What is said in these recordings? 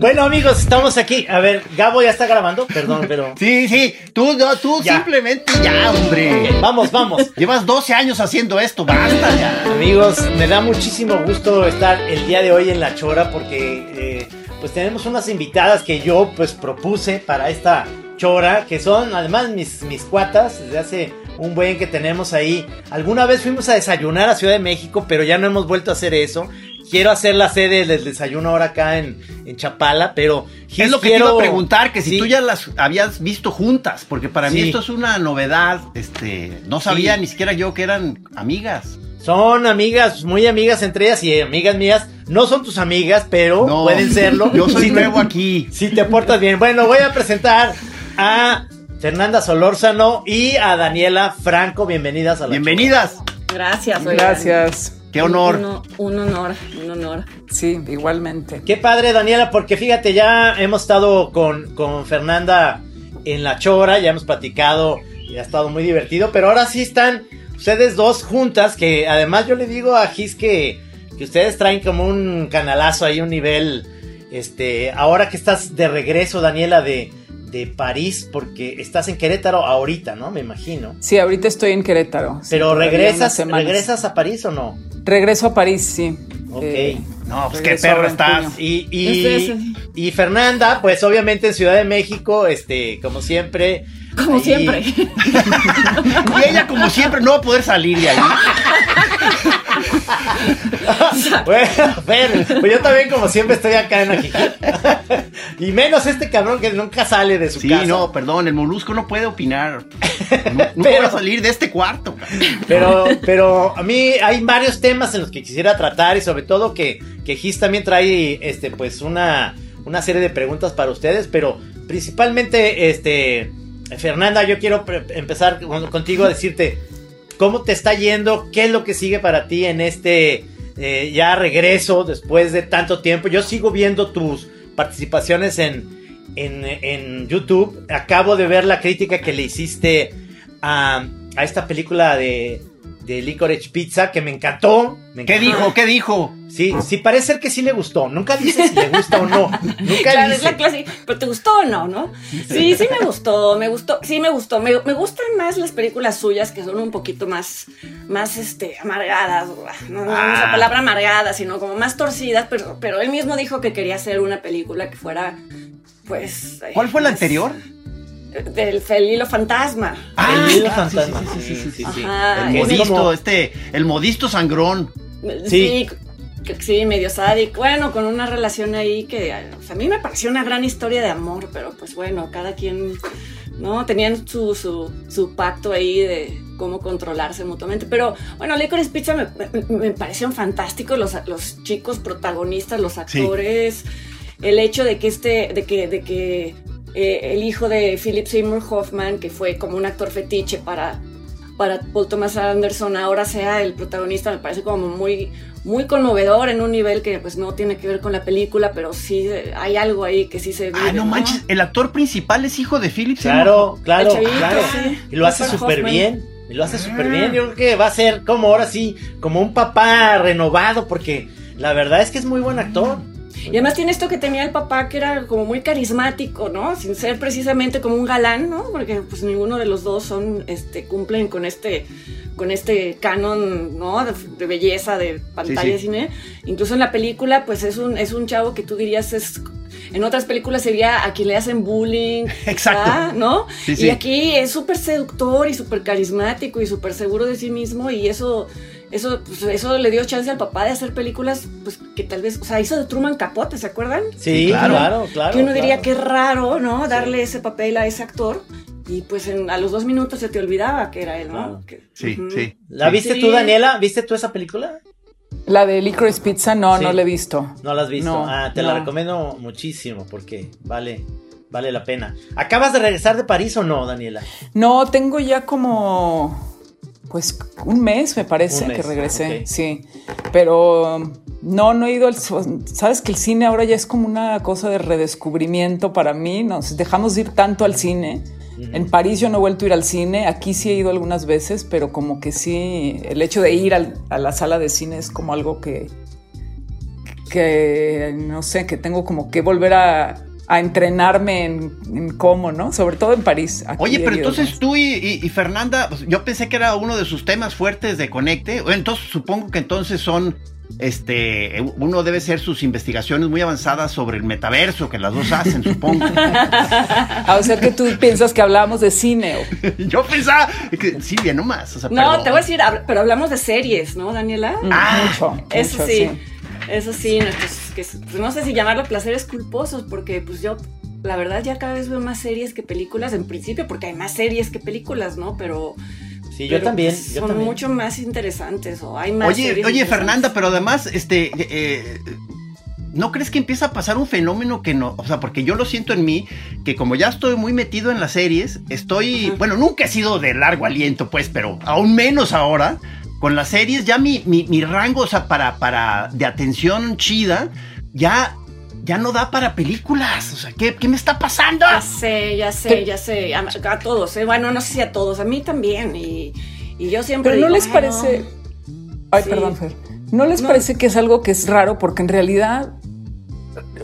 Bueno, amigos, estamos aquí. A ver, Gabo ya está grabando, perdón, pero. Sí, sí, tú, no, tú Ya. simplemente ya, hombre. Vamos, vamos. Llevas 12 años haciendo esto, basta ya. Amigos, me da muchísimo gusto estar el día de hoy en La Chora porque eh, pues tenemos unas invitadas que yo pues propuse para esta Chora, que son además mis, mis cuatas, desde hace un buen que tenemos ahí. Alguna vez fuimos a desayunar a Ciudad de México, pero ya no hemos vuelto a hacer eso. Quiero hacer la sede del desayuno ahora acá en, en Chapala, pero Es lo que quiero- te iba a preguntar, que si Sí. tú ya las habías visto juntas, porque para mí esto es una novedad, este, no sabía Sí. ni siquiera yo que eran amigas. Son amigas, muy amigas entre ellas y amigas mías. No son tus amigas, pero No, pueden serlo. Yo soy Si te- nuevo aquí. Si te portas bien. Bueno, voy a presentar a Fernanda Solórzano y a Daniela Franco. Bienvenidas a la Bienvenidas. Gracias, oigan. Gracias. Qué honor. Un, un honor, un honor. Sí, igualmente. Qué padre, Daniela, porque fíjate, ya hemos estado con, con Fernanda en la chora, ya hemos platicado y ha estado muy divertido, pero ahora sí están ustedes dos juntas, que además yo le digo a Gis que, que ustedes traen como un canalazo ahí, un nivel, este, ahora que estás de regreso, Daniela, de, de París, porque estás en Querétaro ahorita, ¿no? Me imagino. Sí, ahorita estoy en Querétaro. Pero regresas, regresas a París o no? Regreso a París, sí. Ok. Eh, No, pues qué perro estás. Y, y, es- y Fernanda, pues obviamente en Ciudad de México, este, como siempre. Como ahí- siempre. Y ella, como siempre, no va a poder salir de ahí. Bueno, Fer, pues yo también como siempre estoy acá en aquí. y menos este cabrón que nunca sale de su Sí, casa. no, perdón, el molusco no puede opinar. No, no Pero- puedo salir de este cuarto. cabrón. Pero, pero a mí hay varios temas en los que quisiera tratar y sobre todo que, que Gis también trae este, pues una, una serie de preguntas para ustedes, pero principalmente, este, Fernanda, yo quiero empezar con- contigo a decirte cómo te está yendo, qué es lo que sigue para ti en este eh, ya regreso después de tanto tiempo. Yo sigo viendo tus participaciones en, en, en YouTube. Acabo de ver la crítica que le hiciste a, a esta película de, de Licorice Pizza que me encantó. me ¿Qué dijo? ¿Qué dijo? Sí, sí, parece ser que sí le gustó. Nunca dice si le gusta o no. Nunca Claro, dice. es la clase. ¿Pero te gustó o no, no? Sí, sí me gustó, me gustó, sí me gustó. Me, me gustan más las películas suyas que son un poquito más, más, este, amargadas. No, no Ah. esa palabra amargada, sino como más torcidas, pero, pero él mismo dijo que quería hacer una película que fuera, pues... ¿Cuál fue la más- anterior? Del Felilo Fantasma. El hilo Ah, sí, fantasma. sí, sí, sí, sí, sí. Ajá, El modisto, como- este, el modisto sangrón. Sí. Sí, medio sádico. Bueno, con una relación ahí que pues, a mí me pareció una gran historia de amor, pero pues bueno, cada quien, ¿no? Tenían su, su, su pacto ahí de cómo controlarse mutuamente. Pero bueno, Licorice Pizza me, me- me parecieron fantásticos los, los chicos protagonistas, los actores. El hecho de que este, de que, de que eh, el hijo de Philip Seymour Hoffman, que fue como un actor fetiche para para Paul Thomas Anderson ahora sea el protagonista me parece como muy muy conmovedor en un nivel que pues no tiene que ver con la película pero sí eh, hay algo ahí que sí se Ah, vive, no manches, el actor principal es hijo de Philip Seymour Claro, claro, chavito, claro. sí. Y lo hace súper bien. Y lo hace súper Ah. bien. Yo creo que va a ser como ahora sí, como un papá renovado, porque la verdad es que es muy buen actor. Y además tiene esto que tenía el papá, que era como muy carismático, ¿no? Sin ser precisamente como un galán, ¿no? Porque pues ninguno de los dos son, este, cumplen con este, con este canon, ¿no? De, de belleza de pantalla Sí, sí. de cine. Incluso en la película, pues es un, es un chavo que tú dirías es... En otras películas sería a quien le hacen bullying. Exacto. quizá, ¿no? Sí, sí. Y aquí es súper seductor y súper carismático y súper seguro de sí mismo y eso... Eso, pues, eso le dio chance al papá de hacer películas, pues que tal vez, o sea, hizo de Truman Capote, ¿se acuerdan? Sí, claro. claro, claro. que uno diría claro. que es raro, ¿no? Darle ese papel a ese actor. Y pues en- a los dos minutos se te olvidaba que era él, ¿no? Claro. Que- Sí, sí. ¿La viste Sí. tú, Daniela? ¿Viste tú esa película? La de Licorice Pizza, no, Sí. no la he visto. No la has visto. No, ah, te la recomiendo muchísimo porque vale, vale la pena. ¿Acabas de regresar de París o no, Daniela? No, tengo ya como, pues, un mes, me parece, mes, que regresé, sí. Pero no, no he ido al... Sabes que el cine ahora ya es como una cosa de redescubrimiento para mí. Nos dejamos de ir tanto al cine. En París yo no he vuelto a ir al cine, aquí sí he ido algunas veces, pero como que sí, el hecho de ir al- a la sala de cine es como algo que, que no sé, que tengo como que volver a, a entrenarme en, en cómo, ¿no? Sobre todo en París. Oye, pero entonces más. tú y, y- y Fernanda, pues, yo pensé que era uno de sus temas fuertes de Conecte. Entonces supongo que entonces son, este, uno debe ser sus investigaciones muy avanzadas sobre el metaverso que las dos hacen, supongo. Ah, o sea que tú piensas que hablábamos de cine. o- yo pensaba que sí, bien nomás. O sea, No, perdón. te voy a decir, hab- pero hablamos de series, ¿no, Daniela? Ah, mucho. Eso mucho, sí, eso sí, nuestros- que, pues, no sé si llamarlo placeres culposos, porque pues yo, la verdad, ya cada vez veo más series que películas, en principio, porque hay más series que películas, ¿no? Pero, Sí, yo pero, también. pues, yo son también. mucho más interesantes, o hay más Oye, series oye. Fernanda, pero además, este, eh, ¿no crees que empieza a pasar un fenómeno que no, o sea, porque yo lo siento en mí, que como ya estoy muy metido en las series, estoy, Ajá. bueno, nunca he sido de largo aliento, pues, pero aún menos ahora, con las series, ya mi, mi, mi rango, o sea, para, para, de atención chida, ya, ya no da para películas, o sea, ¿qué, qué me está pasando? Ya sé, ya sé, ya sé. A, a todos, ¿eh? Bueno, no sé si a todos, a mí también. Y, y yo siempre. Pero no les "Ay, parece... no". Ay, Sí. perdón, Fer. ¿No les No. parece que es algo que es raro? Porque en realidad,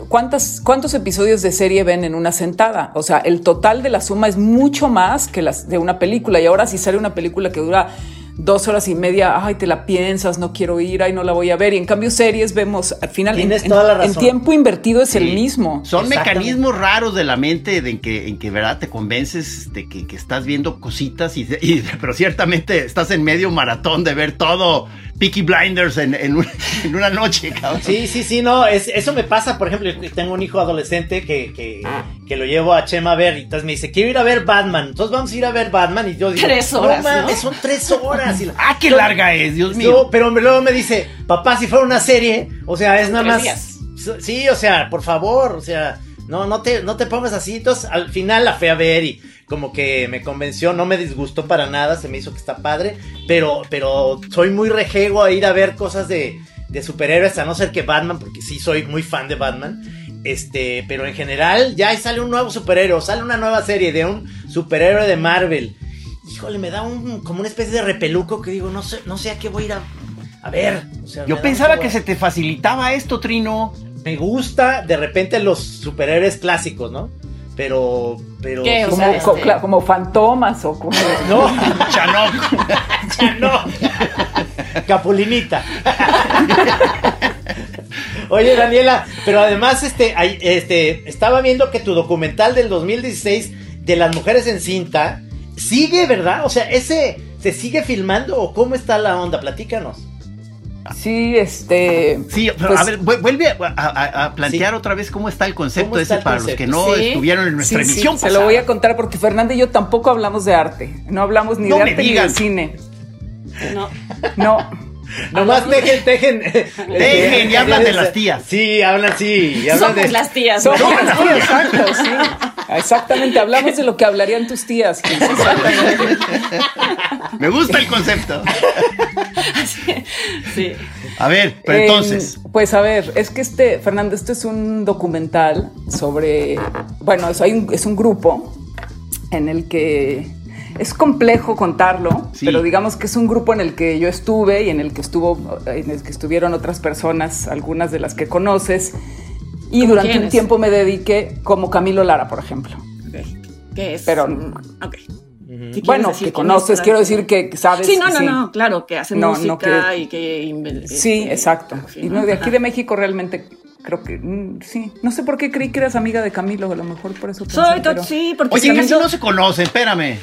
¿cuántas, ¿cuántos episodios de serie ven en una sentada? O sea, el total de la suma es mucho más que las de una película. Y ahora si sale una película que dura dos horas y media, ay, te la piensas, no quiero ir, ay, no la voy a ver. Y en cambio series vemos, al final, en, Tienes en- toda la en razón. tiempo invertido es el mismo. Son mecanismos raros de la mente de en que, en que ¿verdad? Te convences de que, que estás viendo cositas, y, y- pero ciertamente estás en medio maratón de ver todo Peaky Blinders en, en un- en una noche, cabrón. Sí, sí, sí, no, es, eso me pasa, por ejemplo, yo tengo un hijo adolescente que, que, que lo llevo a Chema a ver y entonces me dice, quiero ir a ver Batman, entonces vamos a ir a ver Batman y yo digo, Tres horas, no mames, ¿no? son tres horas. Y la- ¡Ah, qué larga es, Dios No, mío! pero luego me dice, papá, si fuera una serie, o sea, es nada Tres más. días. Sí, o sea, por favor, o sea, no, no te, no te pongas así. Entonces, al final la fui a ver y como que me convenció, no me disgustó para nada, se me hizo que está padre, pero, pero soy muy rejego a ir a ver cosas de, de superhéroes, a no ser que Batman, porque sí soy muy fan de Batman. Este, pero en general ya sale un nuevo superhéroe, sale una nueva serie de un superhéroe de Marvel. Híjole, me da un como una especie de repeluco que digo, no sé, no sé a qué voy a ir a, a ver. O sea, me Yo pensaba que se te facilitaba esto, Trino. me gusta de repente los superhéroes clásicos, ¿no? Pero, pero ¿Qué? O Como, sea, co- este- cla- como fantomas o como... no, Chanok. ya no. Capulinita. Oye, Daniela, pero además, este, hay- este, estaba viendo que tu documental del 2016 de las mujeres en cinta sigue, ¿verdad? O sea, ese se sigue filmando o cómo está la onda? Platícanos. Sí, este... Sí, pero pues, a ver, vu- vuelve a, a- a plantear Sí. otra vez cómo está el concepto ¿Cómo está ese el para concepto? los que no Sí. estuvieron en nuestra sí, sí, emisión. se lo voy a contar porque Fernanda y yo tampoco hablamos de arte. No hablamos ni No de arte ni de cine. No. No. Nomás tejen, tejen. Tejen y hablan de las tías. Sí, hablan, sí. Y hablan Somos de... las tías. Somos ¿no? las tías, exacto, sí. Exactamente, hablamos de lo que hablarían tus tías. Me gusta el concepto. Sí. A ver, pero Eh, entonces. pues a ver, es que este, Fernando, este es un documental sobre. Bueno, es, hay un, es un grupo en el que es complejo contarlo, Sí. pero digamos que es un grupo en el que yo estuve y en el que estuvo, en el que estuvieron otras personas, algunas de las que conoces. Y ¿Cómo durante un tiempo me dediqué como Camilo Lara, por ejemplo. Ok. ¿Qué es? Pero- Ok. Si Bueno, decir que conoces, es, quiero decir que sabes. Sí, no, no, no, claro, que hace No, no música quiero- y que... Sí, este, exacto. y no, de aquí de México realmente creo que mm, sí. No sé por qué creí que eras amiga de Camilo, a lo mejor por eso pensé, Soy, to- pero- sí, porque Oye, Camilo, casi no se conocen, espérame.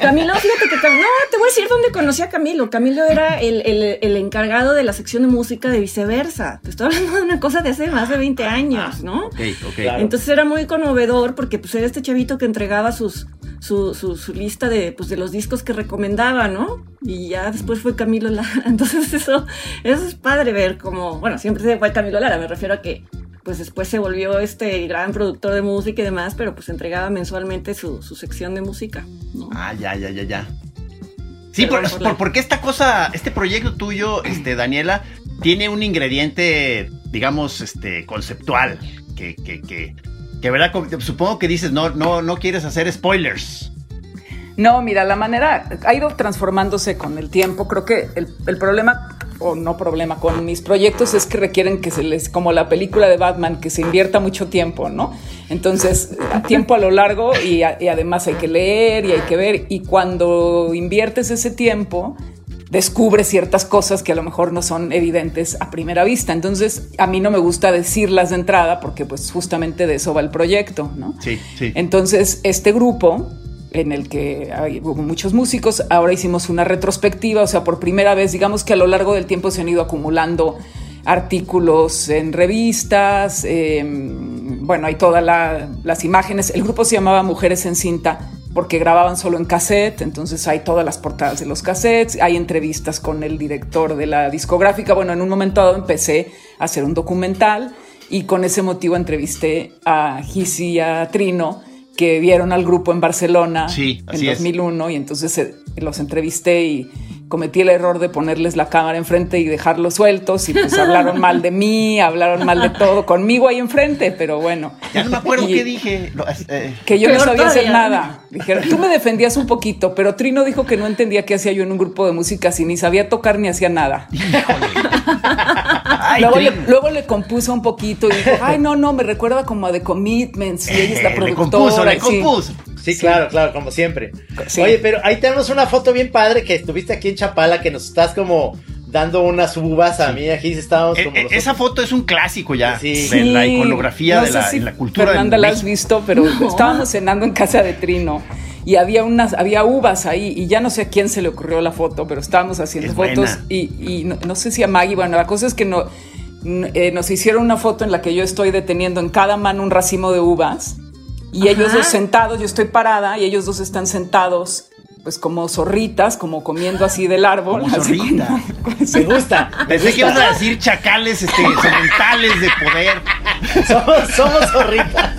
Camilo, fíjate que no, te voy a decir dónde conocí a Camilo. Camilo era el, el- el encargado de la sección de música de viceversa. Te estoy hablando de una cosa de hace más de 20 años, ¿no? Ok, ok. Claro. Entonces era muy conmovedor porque pues era este chavito que entregaba sus, su, su, su lista de, pues, de los discos que recomendaba, ¿no? Y ya después fue Camilo Lara. Entonces eso, eso es padre ver como, bueno, siempre se fue Camilo Lara, me refiero a que pues después se volvió este gran productor de música y demás, pero pues entregaba mensualmente su, su sección de música, ¿no? Ah, ya, ya, ya, ya. Sí, Perdón por, por la- por- porque esta cosa, este proyecto tuyo, este, Daniela, tiene un ingrediente, digamos, este, conceptual, que, que, que, que verdad, supongo que dices, no, no, no quieres hacer spoilers. No, mira, la manera ha ido transformándose con el tiempo. Creo que el, el problema, o no problema, con mis proyectos es que requieren que se les, como la película de Batman, que se invierta mucho tiempo, ¿no? Entonces, tiempo a lo largo y, y además hay que leer y hay que ver. Y cuando inviertes ese tiempo, descubres ciertas cosas que a lo mejor no son evidentes a primera vista. Entonces, a mí no me gusta decirlas de entrada porque pues justamente de eso va el proyecto, ¿no? Sí, sí. Entonces, este grupo en el que hay, hubo muchos músicos, ahora hicimos una retrospectiva, o sea, por primera vez, digamos que a lo largo del tiempo se han ido acumulando artículos en revistas, eh, bueno, hay todas la- las imágenes, el grupo se llamaba Mujeres en Cinta porque grababan solo en cassette, entonces hay todas las portadas de los cassettes, hay entrevistas con el director de la discográfica, bueno, en un momento dado empecé a hacer un documental y con ese motivo entrevisté a Gisi y a Trino, que vieron al grupo en Barcelona Sí, en así es. 2001 y entonces eh, los entrevisté y cometí el error de ponerles la cámara enfrente y dejarlos sueltos y pues hablaron mal de mí, hablaron mal de todo conmigo ahí enfrente, pero bueno. Ya no me acuerdo Y- qué dije. Eh, Que yo no sabía hacer nada. Dijeron, tú me defendías un poquito, pero Trino dijo que no entendía qué hacía yo en un grupo de música si ni sabía tocar ni hacía nada. ay, luego, le, luego le compuso un poquito y dijo, ay, no, no, me recuerda como a The Commitments y ella es la Eh, le productora. compuso, le sí. compuso. Sí, claro, claro, como siempre. Sí. Oye, pero ahí tenemos una foto bien padre que estuviste aquí en Chapala, que nos estás como dando unas uvas a mí, aquí estábamos Eh, como eh, nosotros. esa foto es un clásico ya Sí. de la Sí, iconografía no de sé la, si en la cultura Fernanda de la has visto, pero estábamos cenando en casa de Trino y había unas, había uvas ahí y ya no sé a quién se le ocurrió la foto, pero estábamos haciendo Es fotos buena. y, y no, no sé si a Maggie, bueno, la cosa es que no, eh, nos hicieron una foto en la que yo estoy deteniendo en cada mano un racimo de uvas y Ajá. ellos dos sentados, yo estoy parada y ellos dos están sentados. Pues como zorritas, como comiendo así del árbol. Como así zorrita. como- Me gusta. Pensé que ibas a decir chacales este, sementales de poder. Somos, somos zorritas.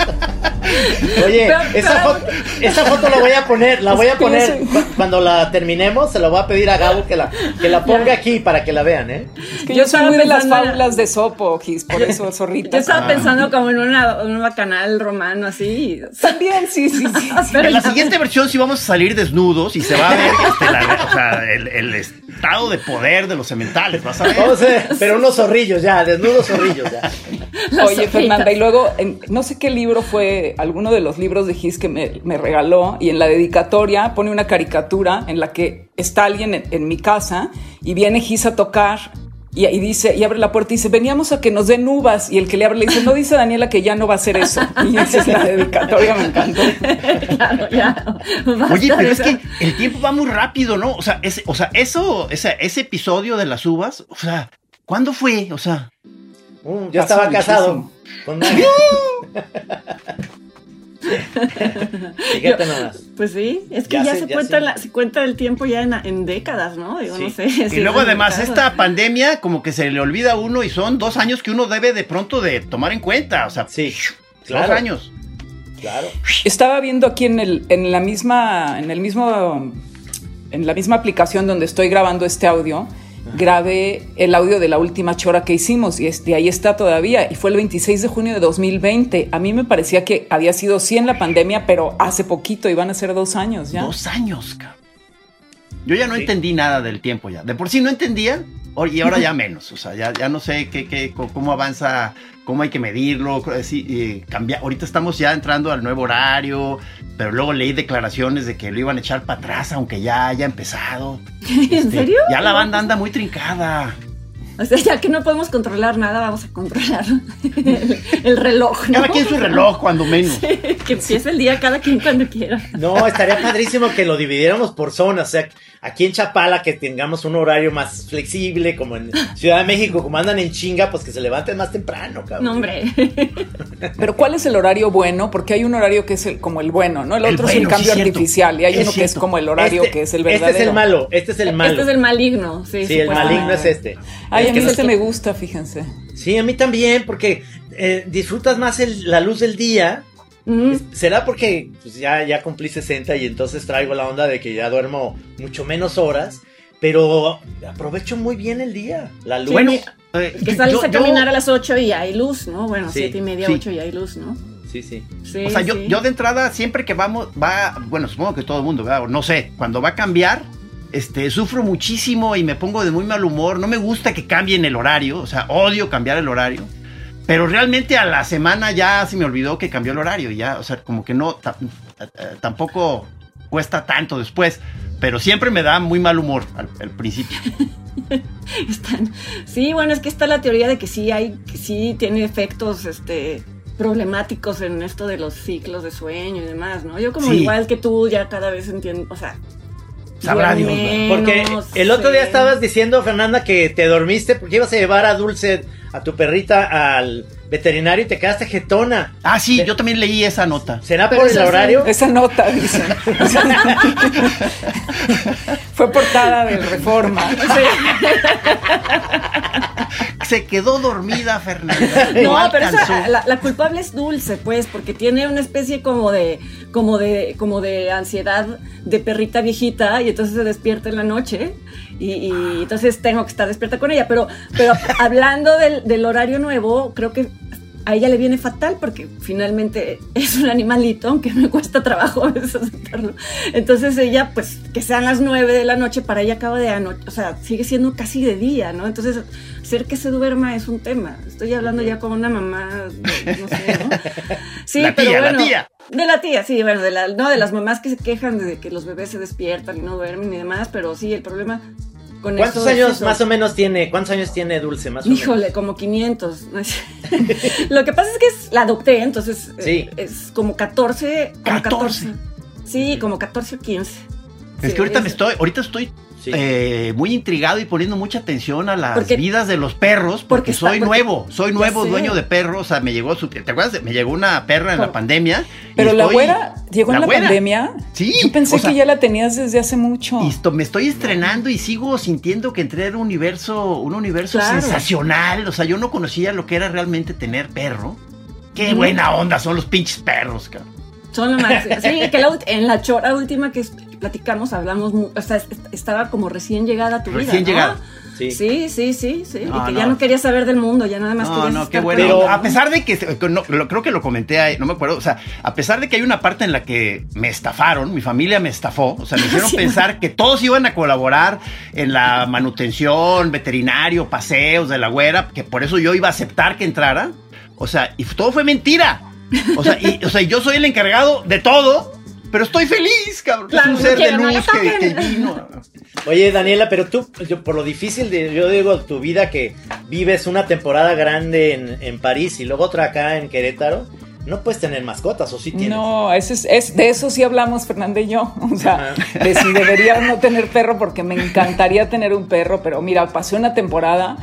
Oye, Pero- esa, pero- foto, esa foto la voy a poner, la voy a poner cuando la terminemos, se la voy a pedir a Gabo que la, que la ponga aquí para que la vean, ¿eh? Es que Yo yo soy muy de las fábulas de Sopo, Gis, por eso zorritas. Yo estaba Ah. pensando como en una, un bacanal romano así. También, sí, sí, sí. Pero en la siguiente versión sí vamos a salir desnudos y se va a ver este, la- o sea, el, el estado de poder de los sementales, vas a ver. Vamos a ver, pero unos zorrillos ya, desnudos zorrillos ya. Las Oye. Fernanda, y luego, en- no sé qué libro fue, alguno de los libros de Gis que me, me regaló, y en la dedicatoria pone una caricatura en la que está alguien en, en mi casa y viene Gis a tocar. Y, y dice, y abre la puerta y dice, veníamos a que nos den uvas. Y el que le abre le dice, no dice Daniela que ya no va a hacer eso. Y esa es la dedicatoria, me encantó. Claro, ya. Oye, pero es que el tiempo va muy rápido, ¿no? O sea, ese, o sea, eso, ese, ese episodio de las uvas, o sea, ¿cuándo fue? O sea, Mm, yo estaba casado con. Fíjate nomás. Pues sí, es que Ya ya, sé, se, ya cuenta la- se cuenta el tiempo ya en, en décadas, ¿no? Digo, no sé. y si luego además esta pandemia como que se le olvida a uno y son dos años que uno debe de pronto de tomar en cuenta, o sea, Sí, dos claro. años. Claro. Estaba viendo aquí en el, en la misma, en el mismo, en la misma aplicación donde estoy grabando este audio, grabé el audio de la última chora que hicimos y este, ahí está todavía. Y fue el 26 de junio de 2020. A mí me parecía que había sido sí en la pandemia, pero hace poquito, iban a ser dos años ya. Dos años, cabrón. Yo ya no entendí nada del tiempo ya. De por sí no entendía y ahora ya menos. O sea, ya, ya no sé qué, qué, cómo avanza, cómo hay que medirlo. Sí, cambiar. Ahorita estamos ya entrando al nuevo horario, pero luego leí declaraciones de que lo iban a echar para atrás, aunque ya haya empezado. ¿En este, serio? Ya la banda anda muy trincada. O sea, ya que no podemos controlar nada, vamos a controlar el, reloj. Cada quien su reloj, cuando menos. que empiece el día cada quien cuando quiera. No, estaría padrísimo que lo dividiéramos por zonas. O sea, aquí en Chapala que tengamos un horario más flexible, como en Ciudad de México, como andan en chinga, pues que se levanten más temprano, cabrón. No, hombre. Pero ¿cuál es el horario bueno? Porque hay un horario que es el, como el bueno, ¿no? El, otro es el cambio artificial y hay uno que es como el horario este, que es el verdadero. Este es el malo, este es el malo. Este es el maligno, sí. Sí, el maligno es este. Ay, a mí este me gusta, fíjense. Sí, a mí también, porque eh, disfrutas más la luz del día ¿Será porque pues, ya, ya cumplí 60 y entonces traigo la onda de que ya duermo mucho menos horas? Pero aprovecho muy bien el día, la luz. Bueno, eh, que sales a caminar a las 8 y hay luz, ¿no? Bueno, 7 y media, 8 y hay luz, ¿no? Sí, sí. o sea, yo, yo de entrada, siempre que vamos, va, bueno, supongo que todo el mundo, ¿verdad? no sé, cuando va a cambiar, este, sufro muchísimo y me pongo de muy mal humor. No me gusta que cambien el horario, o sea, odio cambiar el horario. Pero realmente a la semana ya se me olvidó que cambió el horario, ya, o sea, como que no, eh, tampoco cuesta tanto después, pero siempre me da muy mal humor al, principio. sí, bueno, es que está la teoría de que sí hay, que sí tiene efectos, este, problemáticos en esto de los ciclos de sueño y demás, ¿no? Yo como igual que tú ya cada vez entiendo, o sea, Sabrá Dios. Porque el otro día estabas diciendo, Fernanda, que te dormiste porque ibas a llevar a Dulce a tu perrita al veterinario y te quedaste jetona. Ah, sí, yo también leí esa nota. ¿Será por el horario? Esa nota, dicen. Fue portada de Reforma. Se quedó dormida, Fernanda. No, pero la, culpable es dulce, pues, porque tiene una especie como de, como de, como de ansiedad de perrita viejita y entonces se despierta en la noche y, entonces tengo que estar despierta con ella. Pero, pero hablando del, horario nuevo, creo que a ella le viene fatal porque finalmente es un animalito, aunque me cuesta trabajo a veces aceptarlo. Entonces ella, pues, que sean las nueve de la noche, para ella acaba de anoche, o sea, sigue siendo casi de día, ¿no? Entonces, hacer que se duerma es un tema. Estoy hablando ya con una mamá, no sé, ¿no? Sí, la tía, la tía. De la tía, sí, bueno, de la, no de las mamás que se quejan de que los bebés se despiertan y no duermen y demás, pero sí, el problema ¿Cuántos años más o menos tiene? ¿Cuántos años tiene Dulce más o Híjole, como 500. Lo que pasa es que la adopté, entonces eh, es como 14, 14. Sí, como 14 o 15. Es que ahorita me estoy, ahorita estoy eh, muy intrigado y poniendo mucha atención a las vidas de los perros, porque, soy nuevo, soy nuevo dueño de perros. O sea, me llegó, su, ¿te acuerdas? Me llegó una perra en la pandemia. Pero la güera llegó en la pandemia. Sí. Yo pensé que ya la tenías desde hace mucho. Y me estoy estrenando y sigo sintiendo que entré en un universo, un universo sensacional. O sea, yo no conocía lo que era realmente tener perro. Qué buena onda son los pinches perros, cabrón. Son lo más. Sí, que en la chora última que platicamos, hablamos, o sea, estaba como recién llegada a tu vida. Recién llegada. Sí. sí, sí, sí, y que ya no quería saber del mundo, ya nada más no, no, qué bueno. Pero a pesar de que, creo que lo comenté ahí, no me acuerdo, o sea, a pesar de que hay una parte en la que me estafaron, mi familia me estafó, o sea, me hicieron pensar que todos iban a colaborar en la manutención, veterinario, paseos de la güera, que por eso yo iba a aceptar que entrara, o sea, y todo fue mentira. O sea, y, o sea, yo soy el encargado de todo, pero estoy feliz, cabrón. es un ser de luz que, vino. Oye, Daniela, pero tú, yo, por lo difícil de, yo digo, tu vida que vives una temporada grande en, en París y luego otra acá en Querétaro, no puedes tener mascotas, ¿o sí tienes? No, es, es, de eso sí hablamos Fernanda y yo. O sea, de si debería no tener perro, porque me encantaría tener un perro, pero mira, pasé una temporada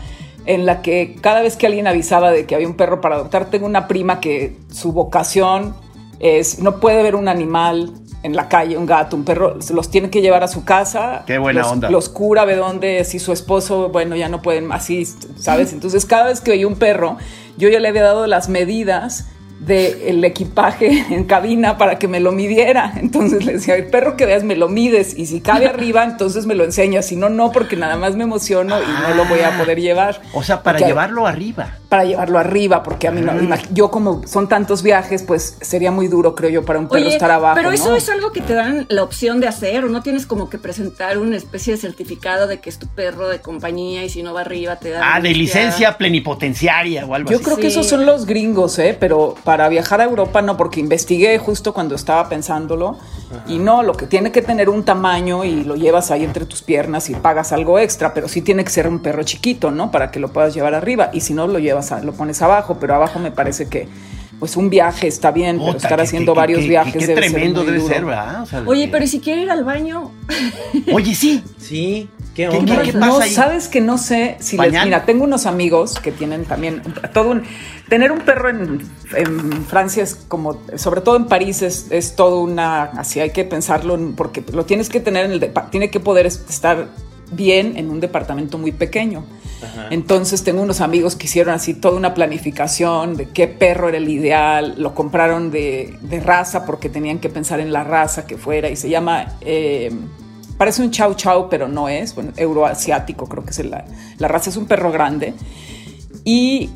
en la que cada vez que alguien avisaba de que había un perro para adoptar, tengo una prima que su vocación es, no puede ver un animal en la calle, un gato, un perro, los tiene que llevar a su casa. Qué buena los, onda. Los cura, ve dónde, si su esposo, bueno, ya no pueden, así, ¿sabes? Entonces, cada vez que veía un perro, yo ya le había dado las medidas del equipaje en cabina para que me lo midiera. Entonces le decía, el perro que veas me lo mides y si cabe arriba, entonces me lo enseñas. Si no, no, porque nada más me emociono y no lo voy a poder llevar. O sea, para Porque- llevarlo arriba. Para llevarlo arriba, porque a mí no, imag- yo como son tantos viajes, pues sería muy duro, creo yo, para un perro Oye, estar abajo. pero eso ¿no? es algo que te dan la opción de hacer, o no tienes como que presentar una especie de certificado de que es tu perro de compañía y si no va arriba te dan. Ah, de licencia plenipotenciaria o algo Yo así. creo que esos son los gringos, ¿eh? Pero para viajar a Europa no, porque investigué justo cuando estaba pensándolo. Y no, lo que tiene que tener un tamaño y lo llevas ahí entre tus piernas y pagas algo extra, pero sí tiene que ser un perro chiquito, ¿no? Para que lo puedas llevar arriba. Y si no, lo llevas, a- lo pones abajo, pero abajo me parece que, pues un viaje está bien, pero estar haciendo varios viajes Qué, debe tremendo ser muy debe duro. ser, ¿verdad? O sea, Oye, que- pero ¿y si quiere ir al baño? Oye, sí. Sí, ¿qué ¿Qué- onda? qué- qué no, ahí? sabes que no sé si les. Mira, tengo unos amigos que tienen también todo un. Tener un perro en, en Francia es como, sobre todo en París, es, es todo una. Así hay que pensarlo, en- porque lo tienes que tener en el. Tiene que poder es- estar bien en un departamento muy pequeño. Entonces tengo unos amigos que hicieron así toda una planificación de qué perro era el ideal, lo compraron de, de raza porque tenían que pensar en la raza que fuera y se llama, eh, parece un chau chau pero no es, bueno, euroasiático creo que es la, la raza, es un perro grande y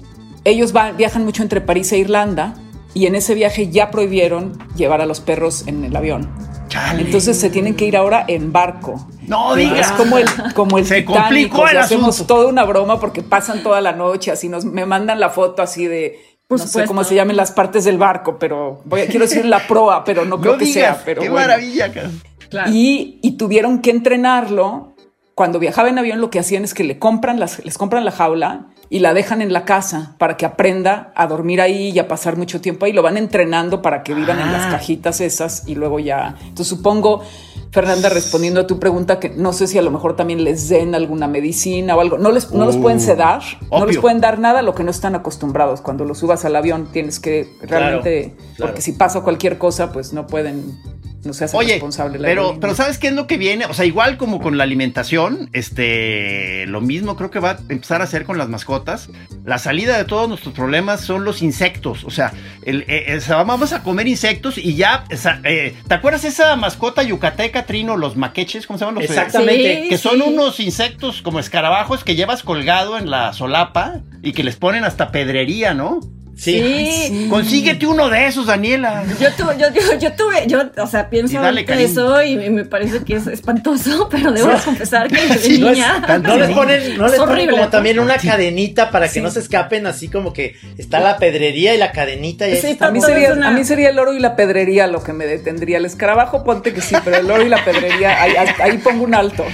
ellos van- viajan mucho entre París e Irlanda y en ese viaje ya prohibieron llevar a los perros en el avión. Chale. Entonces se tienen que ir ahora en barco. No Es digas. como el, como el Se Titanic, complicó o sea, el hacemos asunto. toda una broma porque pasan toda la noche, así nos me mandan la foto así de Por no sé supuesto. cómo se llamen las partes del barco, pero voy a, quiero decir la proa, pero no creo No que digas, sea, pero qué bueno. maravilla, cara. Claro. Y, y tuvieron que entrenarlo. Cuando viajaba en avión, lo que hacían es que le compran las, les compran la jaula y la dejan en la casa para que aprenda a dormir ahí y a pasar mucho tiempo ahí. Lo van entrenando para que vivan en las Ah. cajitas esas y luego ya. Entonces supongo, Fernanda, respondiendo a tu pregunta, que no sé si a lo mejor también les den alguna medicina o algo. No les, no los Uh, pueden sedar, no les pueden dar nada a lo que no están acostumbrados. Cuando los subas al avión tienes que realmente, claro. porque si pasa cualquier cosa, pues no pueden, no se hace Oye, responsable la pero, pero ¿sabes qué es lo que viene? O sea, igual como con la alimentación, este, lo mismo creo que va a empezar a hacer con las mascotas. La salida de todos nuestros problemas son los insectos. O sea, el, eh, eh, vamos a comer insectos y ya, eh, ¿te acuerdas esa mascota yucateca, Trino, los maqueches? ¿Cómo se llaman los? Exactamente. Sí, que son sí. unos insectos como escarabajos que llevas colgado en la solapa y que les ponen hasta pedrería, ¿no? Sí. Sí. Consíguete uno de esos, Daniela. Yo tuve, yo, yo, yo tuve, yo, o sea, pienso cariño. eso y me parece que es espantoso, pero debo confesar que de Sí, No, es- niña. no les ponen, no les Es ponen como también una cadenita para que Sí. no se escapen, así como que está la pedrería y la cadenita y ahí Sí. A mí, sería, una- a mí sería el oro y la pedrería lo que me detendría. El escarabajo, ponte que sí, pero el oro y la pedrería, ahí, ahí- ahí pongo un alto.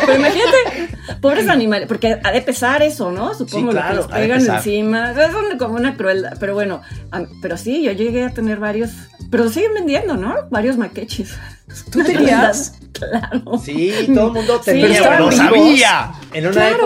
Pero imagínate, pobres animales, porque ha de pesar eso, ¿no? Supongo Sí, lo que les pegan encima. Es como una crueldad, pero bueno, pero sí, yo llegué a tener varios, pero siguen vendiendo, ¿no? Varios maqueches. ¿Tú tenías? Claro. Sí, todo el mundo Sí, tenía. pero estaban ¡Lo bueno, vivos. sabía! En una Claro,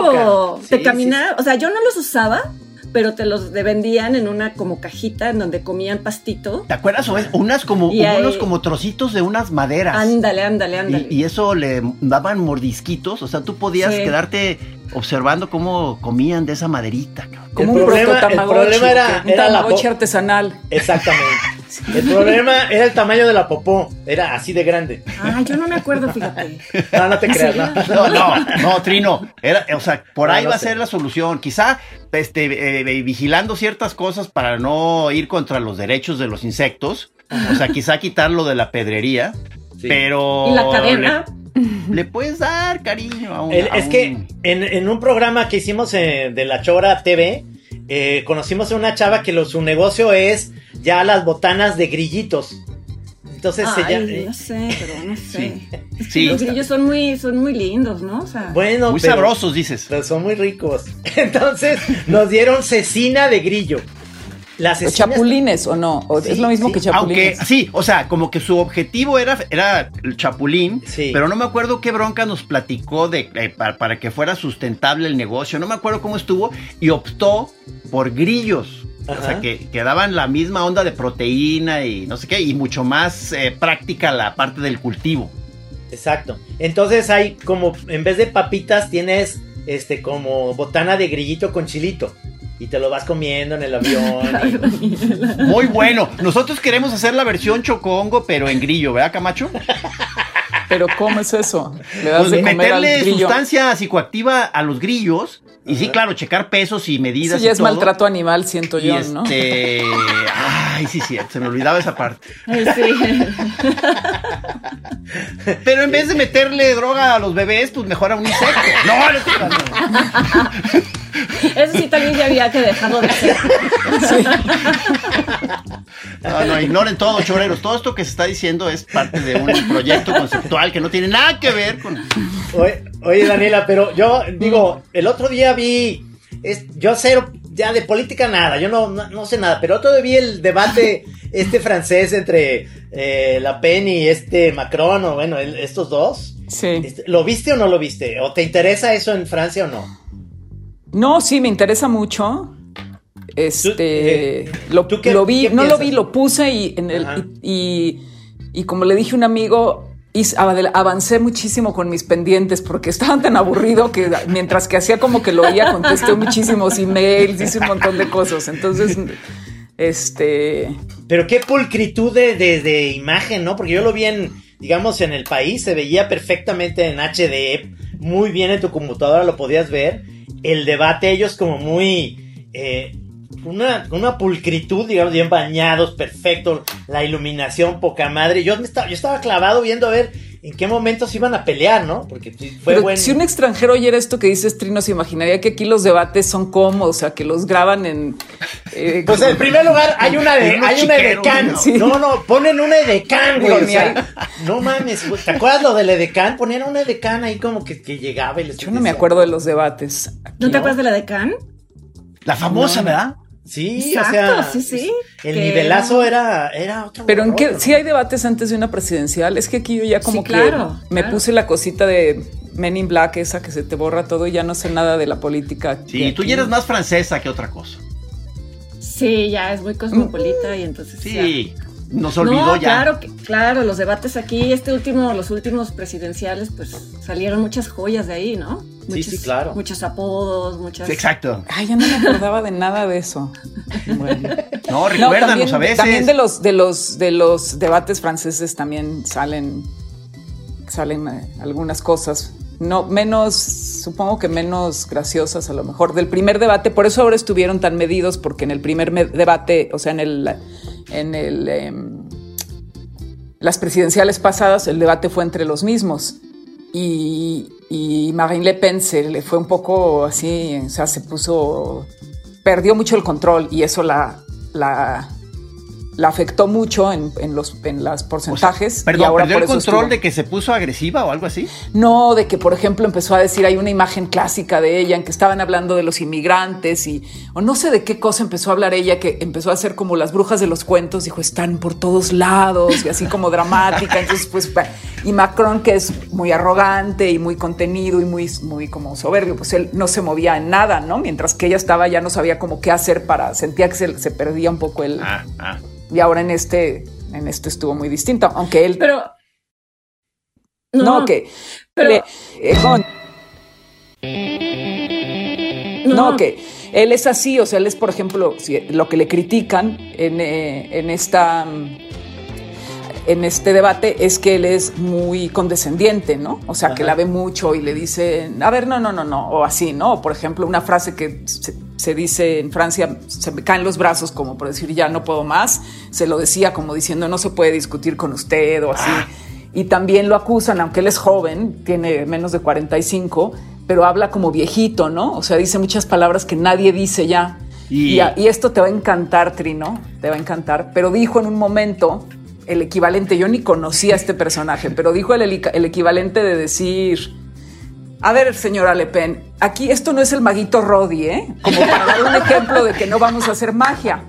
época. te Sí, caminaba, o sea, yo no los usaba, pero te los de- vendían en una como cajita en donde comían pastito. ¿Te acuerdas? O es- Unas como, Y ahí- unos como trocitos de unas maderas. Ándale, ándale, ándale. Y, y eso le daban mordisquitos. O sea, tú podías Sí. quedarte observando cómo comían de esa maderita. Como El un problema- proto el problema era- un era la artesanal. Exactamente. El problema era el tamaño de la popó. Era así de grande. Ah, yo no me acuerdo, fíjate. No, no te ¿En creas. no. No, no, no, Trino. Era, o sea, por No, ahí no va a ser la solución. Quizá este, eh, vigilando ciertas cosas para no ir contra los derechos de los insectos. O sea, quizá quitarlo de la pedrería. Sí. Pero. Y la cadena. Le, le puedes dar cariño a un. A es un- que en, en un programa que hicimos eh, de la Chora TV, eh, conocimos a una chava que lo, su negocio es ya las botanas de grillitos. Entonces Ay, ella. no sé, pero no sé. Es que Sí. Los grillos son muy, son muy lindos, ¿no? O sea, Bueno, Muy pero- sabrosos, dices. pero son muy ricos. Entonces nos dieron cecina de grillo. Las ¿Los cecinas- chapulines o no? ¿O Sí, es lo mismo sí. que chapulines. Aunque sí, o sea, como que su objetivo era, era el chapulín, Sí. pero no me acuerdo qué bronca nos platicó de eh, para, para que fuera sustentable el negocio, no me acuerdo cómo estuvo, y optó por grillos. O sea, que, que daban la misma onda de proteína y no sé qué, y mucho más eh, práctica la parte del cultivo. Exacto. Entonces hay como, en vez de papitas, tienes este como botana de grillito con chilito. Y te lo vas comiendo en el avión. y- Muy bueno. Nosotros queremos hacer la versión chocongo, pero en grillo, ¿verdad, Camacho? Pero ¿cómo es eso? Le das Pues de al meterle sustancia psicoactiva a los grillos. Y sí, claro, checar pesos y medidas. Y es todo. maltrato animal, siento Y yo, ¿no? Ay, sí, sí, se me olvidaba esa parte. Sí. Pero en vez de meterle droga a los bebés, pues mejor a un insecto. No, no. Eso sí también ya había que dejarlo de hacer. No, no, ignoren todo, choreros. Todo esto que se está diciendo es parte de un proyecto conceptual que no tiene nada que ver con. Oye, oye, Daniela, pero yo digo, el otro día vi, es, yo cero, ya de política nada, yo no, no, no sé nada, pero día vi el debate este francés entre eh, La Pen y este Macron, o bueno, el- estos dos. Sí. Este, ¿Lo viste o no lo viste? ¿O te interesa eso en Francia o no? No, sí, me interesa mucho. Este, eh, lo, ¿tú qué- lo vi, qué no lo vi, lo puse y, en el, y, y- y como le dije a un amigo, avadel- avancé muchísimo con mis pendientes porque estaban tan aburrido que mientras que hacía como que lo oía, contesté muchísimos emails, hice un montón de cosas. Entonces, este, Pero qué pulcritud de, de- de imagen, ¿no? Porque yo lo vi en, digamos, en el país, se veía perfectamente en HD, muy bien en tu computadora lo podías ver. El debate, ellos como muy... eh, una, una pulcritud, digamos, bien bañados, perfecto, la iluminación, poca madre. Yo, me estaba, yo estaba clavado viendo a ver en qué momentos iban a pelear, ¿no? Porque fue Pero bueno. Si un extranjero oyera esto que dices, Trino, se imaginaría que aquí los debates son cómodos, o sea, que los graban en... eh, Pues en primer lugar hay una de, hay una edecán. ¿no? Sí. No, no, ponen una edecán, güey. O sea, no mames, güey. ¿Te acuerdas lo del edecán? Ponían una edecán ahí como que, que llegaba y les Yo no me acuerdo de los debates. ¿No te acuerdas de la de Can? La famosa, ¿verdad? Sí, Exacto, o sea. sí, sí. El Que nivelazo no. era, era otro. Pero en qué, rollo, sí ¿no? hay debates antes de una presidencial. Es que aquí yo ya como Sí, que claro, me claro. puse la cosita de Men in Black, esa que se te borra todo y ya no sé nada de la política. Sí, tú ya eres más francesa que otra cosa. Sí, ya es muy cosmopolita y entonces. Sí, nos olvidó no, ya. claro, que- claro, los debates aquí, este último, los últimos presidenciales, pues salieron muchas joyas de ahí, ¿no? Sí, Muchos, sí, claro. Muchos apodos, muchas. Sí, exacto. Ay, ya no me acordaba de nada de eso. Bueno. No, No, recuérdanos también, a veces. también de los de los de los debates franceses también salen salen eh, algunas cosas no menos supongo que menos graciosas a lo mejor del primer debate por eso ahora estuvieron tan medidos porque en el primer me- debate o sea en el en el em, las presidenciales pasadas el debate fue entre los mismos. Y, y Marine Le Pen se le fue un poco así, o sea, se puso, perdió mucho el control y eso la, la, la afectó mucho en, en los en los porcentajes. y Perdón, ahora ¿perdió por el control estuvo- de que se puso agresiva o algo así? no, de que, por ejemplo, empezó a decir, hay una imagen clásica de ella en que estaban hablando de los inmigrantes y, o no sé de qué cosa empezó a hablar ella, que empezó a hacer como las brujas de los cuentos, dijo, están por todos lados y así como dramática. Entonces, pues, y Macron, que es muy arrogante y muy contenido y muy, muy como soberbio, pues él no se movía en nada, ¿no? Mientras que ella estaba, ya no sabía como qué hacer para, sentía que se, se perdía un poco el... Ah, ah. Y ahora en este, en este estuvo muy distinto, aunque él... Pero. no, que... pero- le- eh, con- No, que él es así, o sea, él es, por ejemplo, si- lo que le critican en, eh, en esta en este debate es que él es muy condescendiente, ¿no? O sea, que Ajá. la ve mucho y le dice, a ver, no, no, no, no, o así, ¿no? Por ejemplo, una frase que se, se dice en Francia, se me caen los brazos como por decir, ya no puedo más, se lo decía como diciendo, no se puede discutir con usted o así. Y también lo acusan, aunque él es joven, tiene menos de 45, pero habla como viejito, ¿no? O sea, dice muchas palabras que nadie dice ya. Y- Y, a- y esto te va a encantar, Trino, te va a encantar. Pero dijo en un momento el equivalente, yo ni conocía a este personaje, pero dijo el, el equivalente de decir, a ver, señora Le Pen, aquí esto no es el maguito Roddy, ¿eh? Como para dar un ejemplo de que no vamos a hacer magia.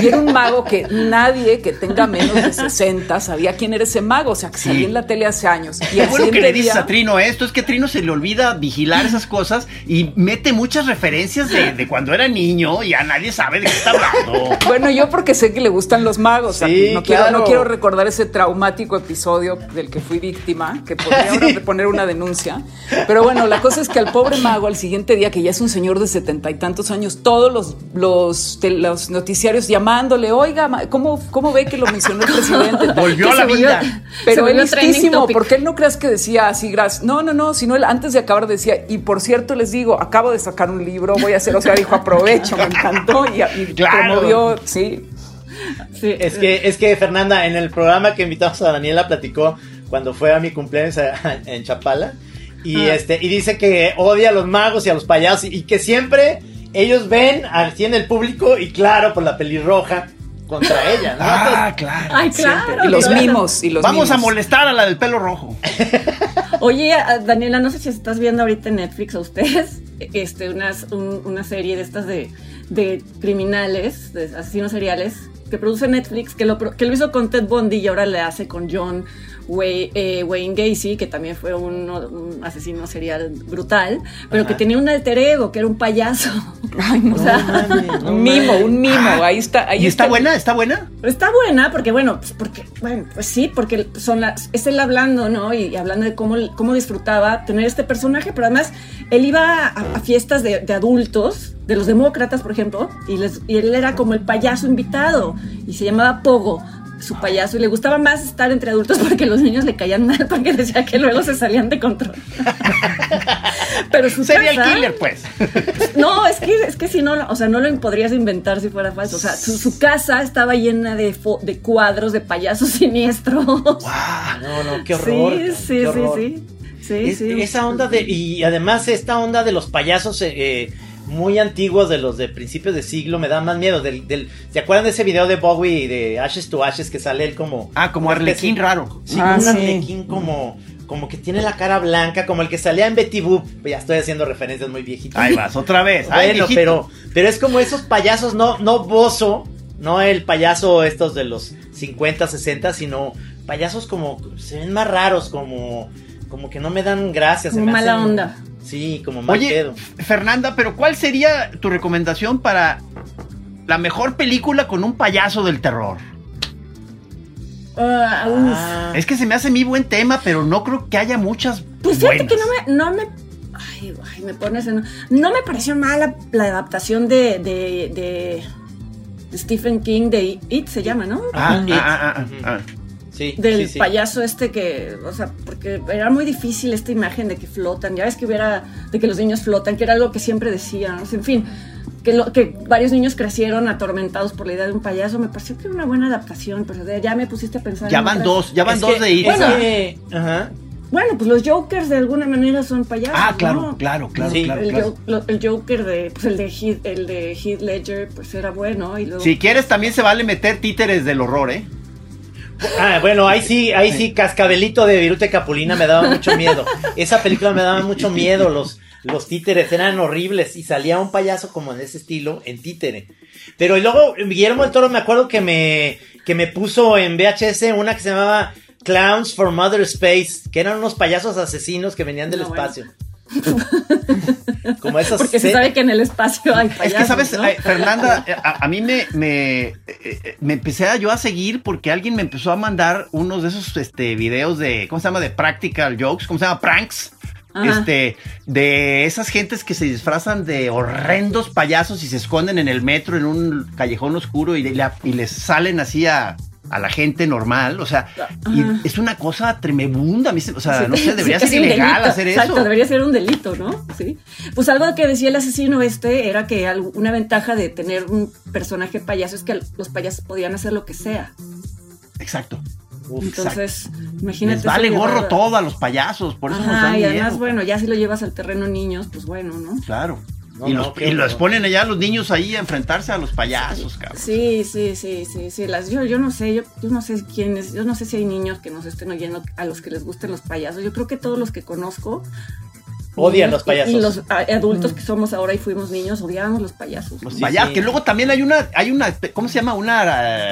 Y era un mago que nadie que tenga menos de 60 sabía quién era ese mago, o sea, que salía en la tele hace años. Y el bueno que le dices a Trino esto, es que a Trino se le olvida vigilar esas cosas y mete muchas referencias de, cuando era niño y a nadie sabe de qué está hablando. Bueno, yo porque sé que le gustan los magos, sí, no, quiero, no quiero recordar ese traumático episodio del que fui víctima, que podría ahora poner una denuncia. Pero bueno, la cosa es que al pobre mago al siguiente día, que ya es un señor de setenta y tantos años, todos los, los, los noticiarios llamándole, oiga, ¿cómo, ¿cómo ve que lo mencionó el presidente? Volvió a la vida. Pero él listísimo, porque él no creas que decía así, gracias. No, no, no, sino él antes de acabar decía, y por cierto les digo, acabo de sacar un libro, voy a hacer, o sea, dijo, aprovecho, me encantó y, y promovió, sí. Sí. Es que, es que Fernanda, en el programa que invitamos a Daniela platicó cuando fue a mi cumpleaños en Chapala. Y ah. este, y dice que odia a los magos y a los payasos. Y que siempre ellos ven así en el público y claro, por la pelirroja contra ella, ¿no? Ah, claro. Ay, claro. Y los mimos. Y los Vamos a molestar a la del pelo rojo. Oye, Daniela, no sé si estás viendo ahorita en Netflix a ustedes este, una, una serie de estas de, de criminales, de asesinos seriales, que produce Netflix, que lo, que lo hizo con Ted Bundy y ahora le hace con John eh, Wayne, Gacy, que también fue un, asesino serial brutal, pero que tenía un alter ego, que era un payaso. o sea, un mimo, un mimo. Ahí está. Ahí ¿Y está, buena? ¿Está buena? Está buena porque, bueno, pues porque, bueno, pues sí, porque son las, es él hablando, ¿no? Y, hablando de cómo, cómo disfrutaba tener este personaje, pero además él iba a, fiestas de, de, adultos, de los demócratas, por ejemplo, y, les, y él era como el payaso invitado y se llamaba Pogo su payaso y le gustaba más estar entre adultos porque los niños le caían mal porque decía que luego se salían de control. Pero su Sería el killer, pues. No, es que, es que si no, o sea, no lo podrías inventar si fuera falso. O sea, su, casa estaba llena de, de cuadros de payasos siniestros. Wow, no, no, qué horror. Sí, sí, sí, sí, sí. Esa onda de, y además esta onda de los payasos, eh, eh muy antiguos de los de principios de siglo me dan más miedo. Del, del, ¿Se acuerdan de ese video de Bowie de Ashes to Ashes que sale él como... Ah, como Arlequín raro. Sí, ah, un Arlequín como, como que tiene la cara blanca, como el que salía en Betty Boop. Ya estoy haciendo referencias muy viejitas. Ahí vas, otra vez. bueno, pero, pero es como esos payasos, no, no bozo, no el payaso estos de los 50, 60, sino payasos como, se ven más raros, como, como que no me dan gracias. Como mala onda. Sí, como mal Oye, Fernanda, pero ¿cuál sería tu recomendación para la mejor película con un payaso del terror? Ah, es que se me hace mi buen tema, pero no creo que haya muchas. Pues fíjate que no me, no me. Ay, ay, me pones en. No me pareció mala la adaptación de, de, de, Stephen King de It, se llama, ¿no? Ah, ah, ah, ah, ah del payaso este que, o sea, porque era muy difícil esta imagen de que flotan, ya ves que hubiera, de que los niños flotan, que era algo que siempre decían, en fin, que, lo, que varios niños crecieron atormentados por la idea de un payaso, me pareció que era una buena adaptación, pero ya me pusiste a pensar. Ya van dos, ya van dos de ir. Bueno, pues los Jokers de alguna manera son payasos. Ah, claro, claro, claro, claro, el, Joker de, pues el de Heath, el de Heath Ledger, pues era bueno. Y si quieres, también se vale meter títeres del horror, ¿eh? Ah, bueno, ahí sí, ahí sí, Cascabelito de Virute Capulina me daba mucho miedo. Esa película me daba mucho miedo, los, los títeres eran horribles y salía un payaso como de ese estilo en títere. Pero luego Guillermo del Toro me acuerdo que me, que me puso en VHS una que se llamaba Clowns for Mother Space, que eran unos payasos asesinos que venían del espacio. Como esos Porque se sabe que en el espacio hay payasos. Es que, ¿sabes? Fernanda, a, mí me, me, me, empecé a, yo a seguir porque alguien me empezó a mandar unos de esos este, videos de, ¿cómo se llama? De practical jokes, ¿cómo se llama? Pranks. Este, de esas gentes que se disfrazan de horrendos payasos y se esconden en el metro en un callejón oscuro y, y les salen así a a la gente normal, o sea, es una cosa tremenda, o sea, no sé, debería ser ilegal hacer eso. Exacto, debería ser un delito, ¿no? Sí. Pues algo que decía el asesino este era que una ventaja de tener un personaje payaso es que los payasos podían hacer lo que sea. Exacto. Entonces, imagínate. Les vale gorro todo a los payasos, por eso Ajá, y además, bueno, ya si lo llevas al terreno niños, pues bueno, ¿no? Claro y, los, ponen allá los niños ahí a enfrentarse a los payasos, cabrón. Sí, sí, sí, sí, sí. Las, yo, yo no sé, yo, no sé quiénes, yo no sé si hay niños que nos estén oyendo a los que les gusten los payasos. Yo creo que todos los que conozco Odian Y- los payasos. Y, los a- adultos que somos ahora y fuimos niños odiábamos los payasos. Los Sí, payasos, sí. que luego también hay una, hay una, ¿cómo se llama? Una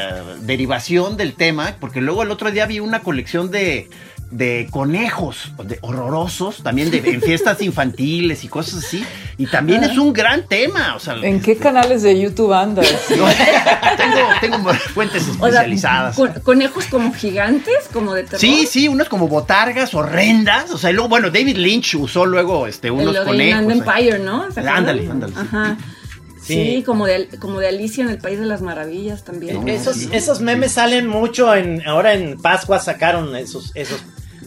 eh, derivación del tema, porque luego el otro día vi una colección de, de conejos de horrorosos, también de, en fiestas infantiles y cosas así, y también es un gran tema, o sea, ¿En qué canales de YouTube andas? tengo, tengo fuentes O sea, especializadas. con- conejos como gigantes, como de terror. Sí, sí, unas como botargas horrendas. O sea, y luego, bueno, David Lynch usó luego este, unos lo de conejos. Eh. Empire, ¿no? Ándale, ándale, sí. Ajá. Sí. Sí, como, de, como de Alicia en el País de las Maravillas también. Esos, Sí. esos memes salen mucho en ahora en Pascua sacaron esos esos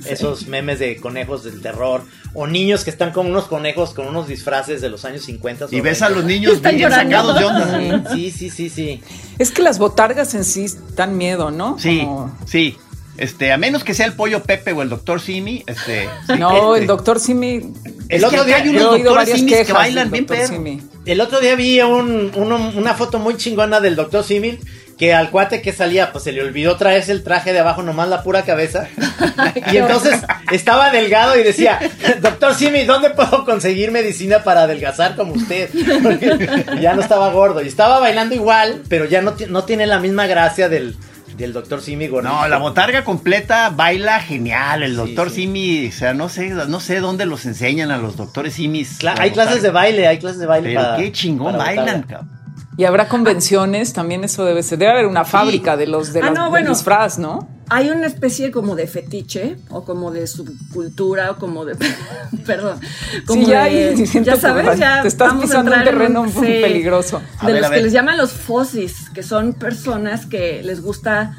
esos memes de conejos del terror o niños que están con unos conejos con unos disfraces de los años 50 Y ves a los niños Están bien llorando. sacados de onda. Sí, sí, sí, sí. Es que las botargas en sí dan miedo, ¿no? Sí, Como- sí. Este, a menos que sea el pollo Pepe o el doctor Simi, este. No, este, el doctor Simi. El otro día hay unos Simis que bailan bien perro. Simi. El otro día vi un, una foto muy chingona del Dr. Simil que al cuate que salía, pues se le olvidó traerse el traje de abajo, nomás la pura cabeza. y entonces estaba delgado y decía, Doctor Simi, ¿dónde puedo conseguir medicina para adelgazar como usted? Porque ya no estaba gordo. Y estaba bailando igual, pero ya no, no tiene la misma gracia del, del Dr. Simi gordito. No, la botarga completa baila genial. El doctor sí. Simi, o sea, no sé, no sé dónde los enseñan a los doctores Simis. Cla- hay clases de baile, hay clases de baile. Pero para- qué chingón para bailan, cabrón. Y habrá convenciones, también eso debe ser. Debe haber una fábrica de los de Ah, las- no, del bueno. disfraz, ¿no? Hay una especie como de fetiche o como de subcultura o como de perdón, como sí, ya, de- y siento ya sabes, ya te estás vamos a pisando un entrar en terreno muy sí, peligroso. A de ver, los que les llaman los fosis, que son personas que les gusta,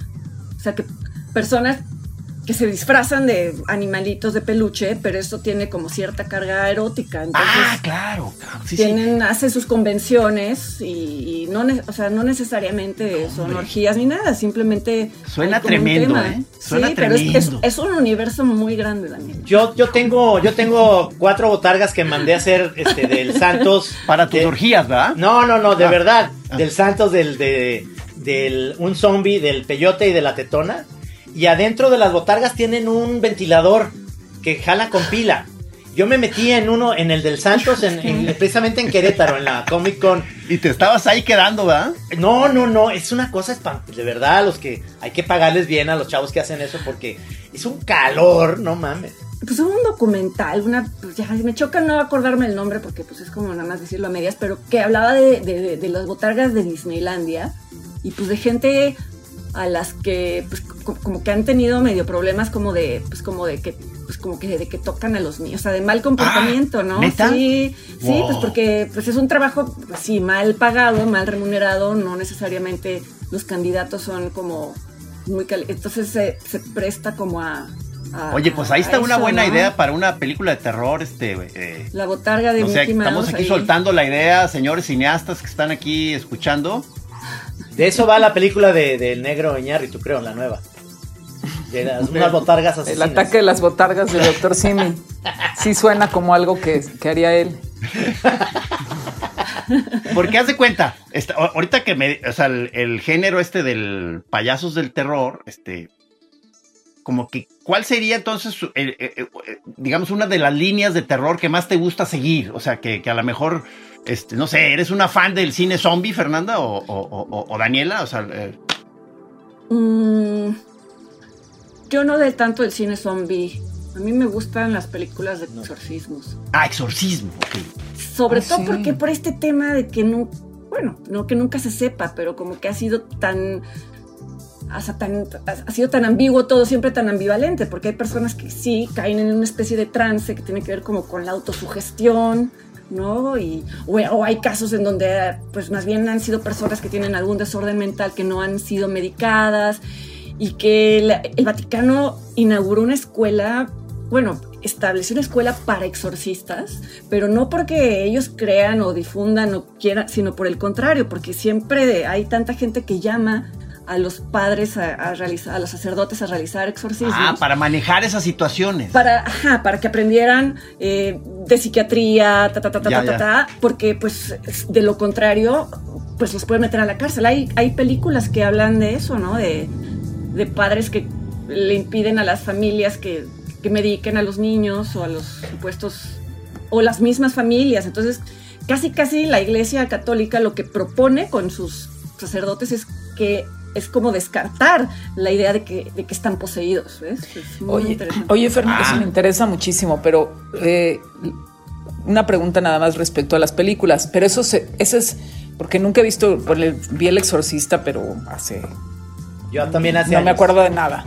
o sea, que personas que se disfrazan de animalitos de peluche, pero esto tiene como cierta carga erótica, entonces Ah, claro. Sí, sí. tienen, hacen sus convenciones y, y no, ne- o sea, no necesariamente son orgías ni nada, simplemente Suena tremendo, tema. ¿eh? Suena sí, pero es, es, tremendo. es un universo muy grande, Daniel. Yo, yo tengo, yo tengo cuatro botargas que mandé a hacer este del Santos. Para tus de- orgías, ¿verdad? No, no, no, de Ah. verdad. Del Santos, del, de, del, un zombie, del peyote y de la tetona. Y adentro de las botargas tienen un ventilador que jala con pila. Yo me metí en uno, en el del Santos, en, en- precisamente en Querétaro, en la Comic Con. Y te estabas ahí quedando, ¿verdad? No, no, no, es una cosa espantosa. De verdad, los que hay que pagarles bien a los chavos que hacen eso porque es un calor, no mames. Pues un documental, una, pues ya me choca no acordarme el nombre porque pues es como nada más decirlo a medias, pero que hablaba de, de- de- de las botargas de Disneylandia y pues de gente a las que pues co- como que han tenido medio problemas como de pues como de que pues como que de que tocan a los niños, o sea, de mal comportamiento, ¿no? ¿neta? Sí, sí, pues porque pues es un trabajo pues, sí mal pagado, mal remunerado, no necesariamente los candidatos son como muy cali entonces se, se presta como a, a- Oye, pues ahí está una buena ¿no? idea para una película de terror, este, eh, La botarga de Mickey Mouse. estamos aquí ahí. soltando la idea, señores cineastas que están aquí escuchando. De eso va la película de, del negro Iñárritu, creo, la nueva. De las, unas botargas El asesinas. ataque de las botargas del doctor Simi. Sí suena como algo que, que haría él. Porque haz de cuenta, esta- ahorita que me, o sea, el, el género este del payasos del terror, este, como que, ¿cuál sería entonces, su- eh, eh, eh, digamos, una de las líneas de terror que más te gusta seguir? O sea, que, que a lo mejor, este, no sé, ¿eres una fan del cine zombie, Fernanda, o, o- o- o Daniela? O sea, eh, Mm, yo no de tanto el cine zombie. A mí me gustan las películas de exorcismos. ah, exorcismo, ok. Sobre Ah, todo sí. porque por este tema de que no, bueno, no que nunca se sepa, pero como que ha sido tan, o sea, tan- ha sido tan ambiguo todo, siempre tan ambivalente, porque hay personas que sí caen en una especie de trance que tiene que ver como con la autosugestión, ¿no? Y, o, hay casos en donde, pues más bien han sido personas que tienen algún desorden mental que no han sido medicadas y que la- el Vaticano inauguró una escuela, bueno, estableció una escuela para exorcistas, pero no porque ellos crean o difundan o quieran, sino por el contrario, porque siempre hay tanta gente que llama a los padres a, a realizar, a los sacerdotes a realizar exorcismos. Ah, para manejar esas situaciones. Para, ajá, para que aprendieran eh, de psiquiatría, ta, ta, ta, ta, Ya, ta, ta, ya. ta, porque pues de lo contrario, pues los pueden meter a la cárcel. Hay, hay películas que hablan de eso, ¿no? De, de padres que le impiden a las familias que, que mediquen a los niños o a los supuestos, o las mismas familias. Entonces, casi casi la Iglesia Católica lo que propone con sus sacerdotes es que es como descartar la idea de que, de que están poseídos. ¿ves? Es muy Oye, interesante. oye Fernando, Ah. eso me interesa muchísimo, pero eh, una pregunta nada más respecto a las películas. Pero eso, se, eso es porque nunca he visto, bueno, vi El Exorcista, pero hace Yo también hace no me acuerdo de nada.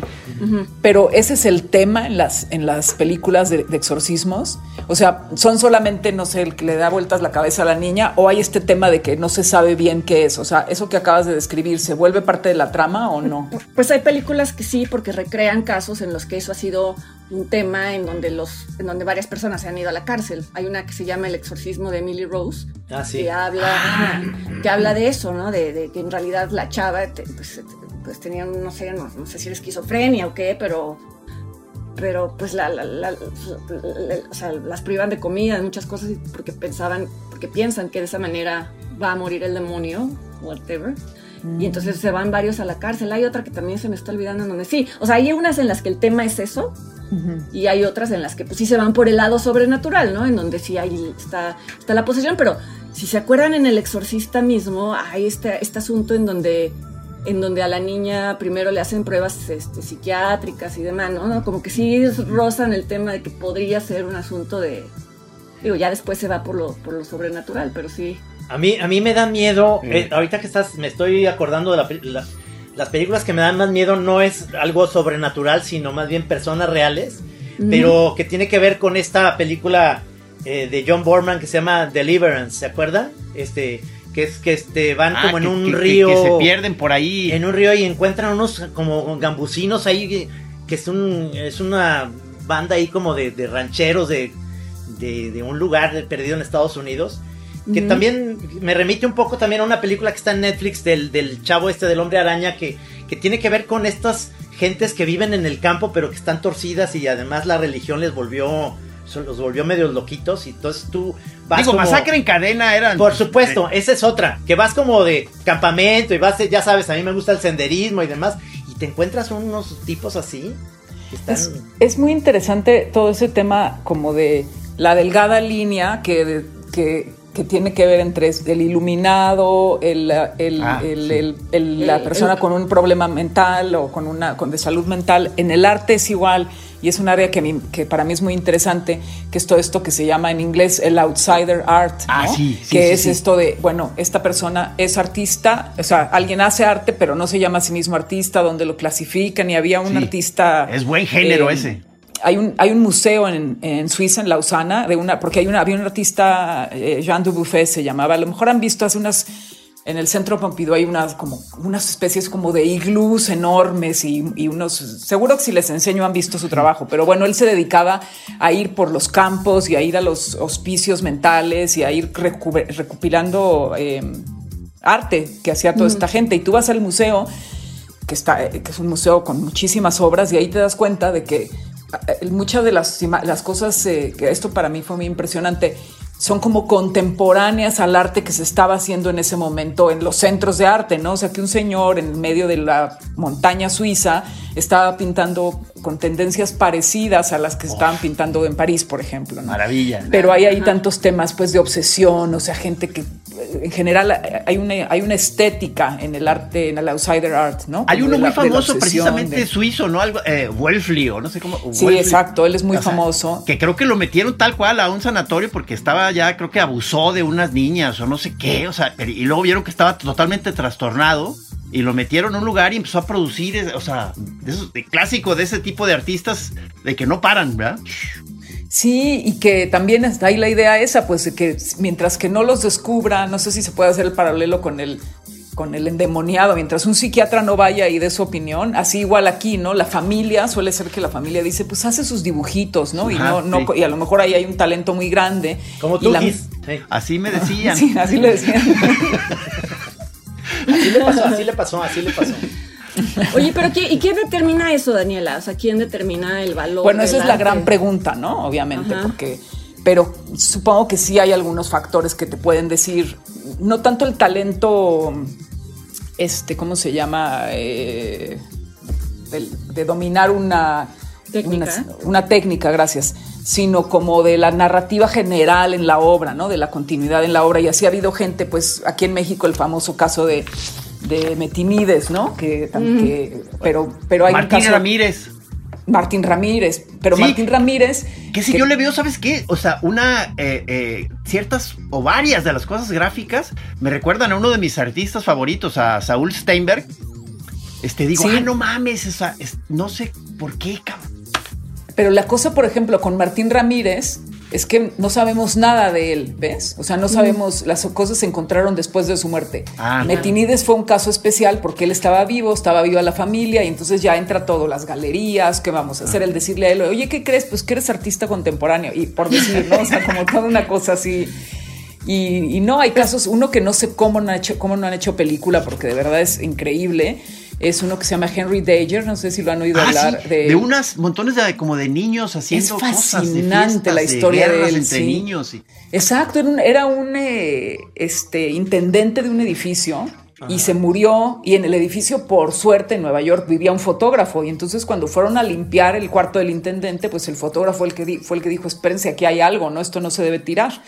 Pero ese es el tema en las, en las películas de, de exorcismos. O sea, son solamente, no sé, el que le da vueltas la cabeza a la niña, o hay este tema de que no se sabe bien qué es. O sea, eso que acabas de describir, ¿se vuelve parte de la trama o no? Pues hay películas que sí, porque recrean casos en los que eso ha sido un tema en donde los, en donde varias personas se han ido a la cárcel. Hay una que se llama El exorcismo de Emily Rose, Ah, sí. que habla, que habla de eso, ¿no? De, de que en realidad la chava, te- pues, pues tenía, no sé, no, no sé si era esquizofrenia o qué, pero, pero pues la, la- la- o sea, las privan de comida, de muchas cosas, porque pensaban, porque piensan que de esa manera va a morir el demonio, whatever. Y entonces se van varios a la cárcel. Hay otra que también se me está olvidando en donde sí. O sea, hay unas en las que el tema es eso, y hay otras en las que pues sí se van por el lado sobrenatural, ¿no? En donde sí hay, está, está la posesión, pero si se acuerdan en El Exorcista mismo, hay este, este asunto en donde, en donde a la niña primero le hacen pruebas este, psiquiátricas y demás, ¿no? Como que sí rozan el tema de que podría ser un asunto de... Digo, ya después se va por lo, por lo sobrenatural, pero sí. A mí, a mí me da miedo, Sí. eh, ahorita que estás, me estoy acordando de la la- las películas que me dan más miedo no es algo sobrenatural, sino más bien personas reales, pero que tiene que ver con esta película eh, de John Borman que se llama Deliverance, ¿se acuerda? Este, que es que este, van Ah, como en que- un que- río. Que, se pierden por ahí. En un río y encuentran unos como gambusinos ahí, que, que es, un, es una banda ahí como de, de rancheros de, de, de un lugar perdido en Estados Unidos. Que también me remite un poco también a una película que está en Netflix del, del chavo este del hombre araña que, que tiene que ver con estas gentes que viven en el campo pero que están torcidas y además la religión les volvió, so- los volvió medio loquitos y entonces tú vas Digo, como- masacre en cadena eran. por supuesto, esa es otra. Que vas como de campamento y vas, ya sabes, a mí me gusta el senderismo y demás. Y te encuentras unos tipos así. Que están. Es, es muy interesante todo ese tema como de la delgada línea que, que, que tiene que ver entre el iluminado, el, el- Ah, el- sí. el- el- la persona el- con un problema mental o con una con de salud mental. En el arte es igual y es un área que, mí- que para mí es muy interesante, que es todo esto que se llama en inglés el outsider art, Ah, ¿no? sí, sí, que sí, es esto de, bueno, esta persona es artista, o sea, alguien hace arte, pero no se llama a sí mismo artista, donde lo clasifican y había un artista... Es buen género eh, ese. Hay un, hay un museo en, en Suiza, en Lausana, de una, porque hay una, había un artista, eh, Jean Dubuffet se llamaba, a lo mejor han visto hace unas, en el centro Pompidou hay unas como unas especies como de iglús enormes y, y unos, seguro que si les enseño han visto su trabajo, pero bueno, él se dedicaba a ir por los campos y a ir a los hospicios mentales y a ir recopilando eh, arte que hacía toda esta gente. Y tú vas al museo que, está, que es un museo con muchísimas obras y ahí te das cuenta de que eh, muchas de las, las cosas, eh, que esto para mí fue muy impresionante, son como contemporáneas al arte que se estaba haciendo en ese momento en los centros de arte, ¿no? O sea, que un señor en medio de la montaña suiza estaba pintando con tendencias parecidas a las que se estaban pintando en París, por ejemplo, ¿no? Maravilla. Pero hay ahí tantos temas pues de obsesión, o sea, gente que en general hay una, hay una estética en el arte, en el outsider art, ¿no? Hay uno de muy la- famoso, precisamente de- suizo, ¿no? Algo, eh, o no sé cómo. Sí, exacto, él es muy O sea, famoso. Que creo que lo metieron tal cual a un sanatorio porque estaba ya, creo que abusó de unas niñas o no sé qué, o sea, pero- y luego vieron que estaba totalmente trastornado y lo metieron a un lugar y empezó a producir, o sea, de esos, de clásico de ese tipo de artistas de que no paran, ¿verdad? Sí, y que también está ahí la idea esa, pues de que mientras que no los descubra, no sé si se puede hacer el paralelo con el con el endemoniado, mientras un psiquiatra no vaya y dé su opinión, así igual aquí, ¿no? La familia, suele ser que la familia dice, pues hace sus dibujitos, ¿no? Y, no, no sí. y a lo mejor ahí hay un talento muy grande. Como tú, la-. Sí. Así me decían. Sí, así le decían. Así le pasó, así le pasó, así le pasó. Oye, pero ¿quién, ¿y quién determina eso, Daniela? O sea, ¿quién determina el valor? Bueno, esa es la arte? gran pregunta, ¿no? Obviamente, Ajá. porque, pero supongo que sí hay algunos factores que te pueden decir, no tanto el talento, este, ¿cómo se llama? Eh, de, dominar una Técnica. Una, una técnica, gracias. sino como de la narrativa general en la obra, ¿no? De la continuidad en la obra. Y así ha habido gente, pues aquí en México el famoso caso de, de Metinides, ¿no? Que, que- pero, pero hay Martín un caso. Ramírez. Martín Ramírez. Pero Sí. Martín Ramírez. Que si yo le veo, ¿sabes qué? O sea, una, eh, eh, ciertas o varias de las cosas gráficas me recuerdan a uno de mis artistas favoritos, a Saúl Steinberg. Este, digo, Sí. ah, no mames, o sea, es- no sé por qué, cabrón. Pero la cosa, por ejemplo, con Martín Ramírez es que no sabemos nada de él, ¿ves? O sea, no sabemos, las cosas se encontraron después de su muerte. Ah, Metinides fue un caso especial porque él estaba vivo, estaba viva la familia y entonces ya entra todo, las galerías, ¿qué vamos a hacer? El decirle a él, oye, ¿qué crees? Pues que eres artista contemporáneo y por decir, ¿no? O sea, como toda una cosa así. Y, y no, hay casos, uno que no sé cómo no, han hecho, cómo no han hecho película porque de verdad es increíble. Es uno que se llama Henry Dager, no sé si lo han oído Ah, hablar sí, de, de, unas montones de como de niños haciendo Es cosas, de fascinante fiestas, la historia de guerras él, entre sí. niños. y- Exacto, era un, era un, eh, este, intendente de un edificio y se murió y en el edificio, por suerte, en Nueva York vivía un fotógrafo y entonces cuando fueron a limpiar el cuarto del intendente, pues el fotógrafo el que di- fue el que dijo, espérense, aquí hay algo, ¿no? Esto no se debe tirar.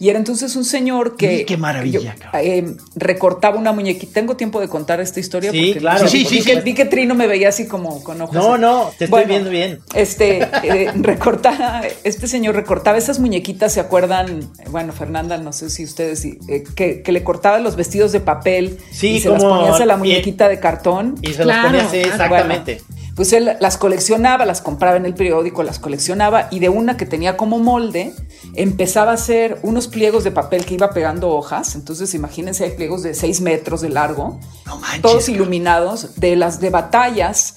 Y era entonces un señor que... Qué maravilla, yo, eh, recortaba una muñequita. Tengo tiempo de contar esta historia. Sí, porque claro, Sí, vi sí, que- sí. Vi que Trino me veía así como con ojos. No, así. no, te estoy viendo bien. Este, eh, recortaba, este señor recortaba esas muñequitas, ¿se acuerdan? Bueno, Fernanda, no sé si ustedes, eh, que, que le cortaba los vestidos de papel Sí, y se las como- ponías a la muñequita de cartón. Y se Claro, los ponía así, claro. exactamente. Bueno, pues él las coleccionaba, las compraba en el periódico, las coleccionaba y de una que tenía como molde empezaba a hacer unos pliegos de papel que iba pegando hojas. Entonces imagínense, hay pliegos de 6 metros de largo, No manches, todos iluminados, de las de batallas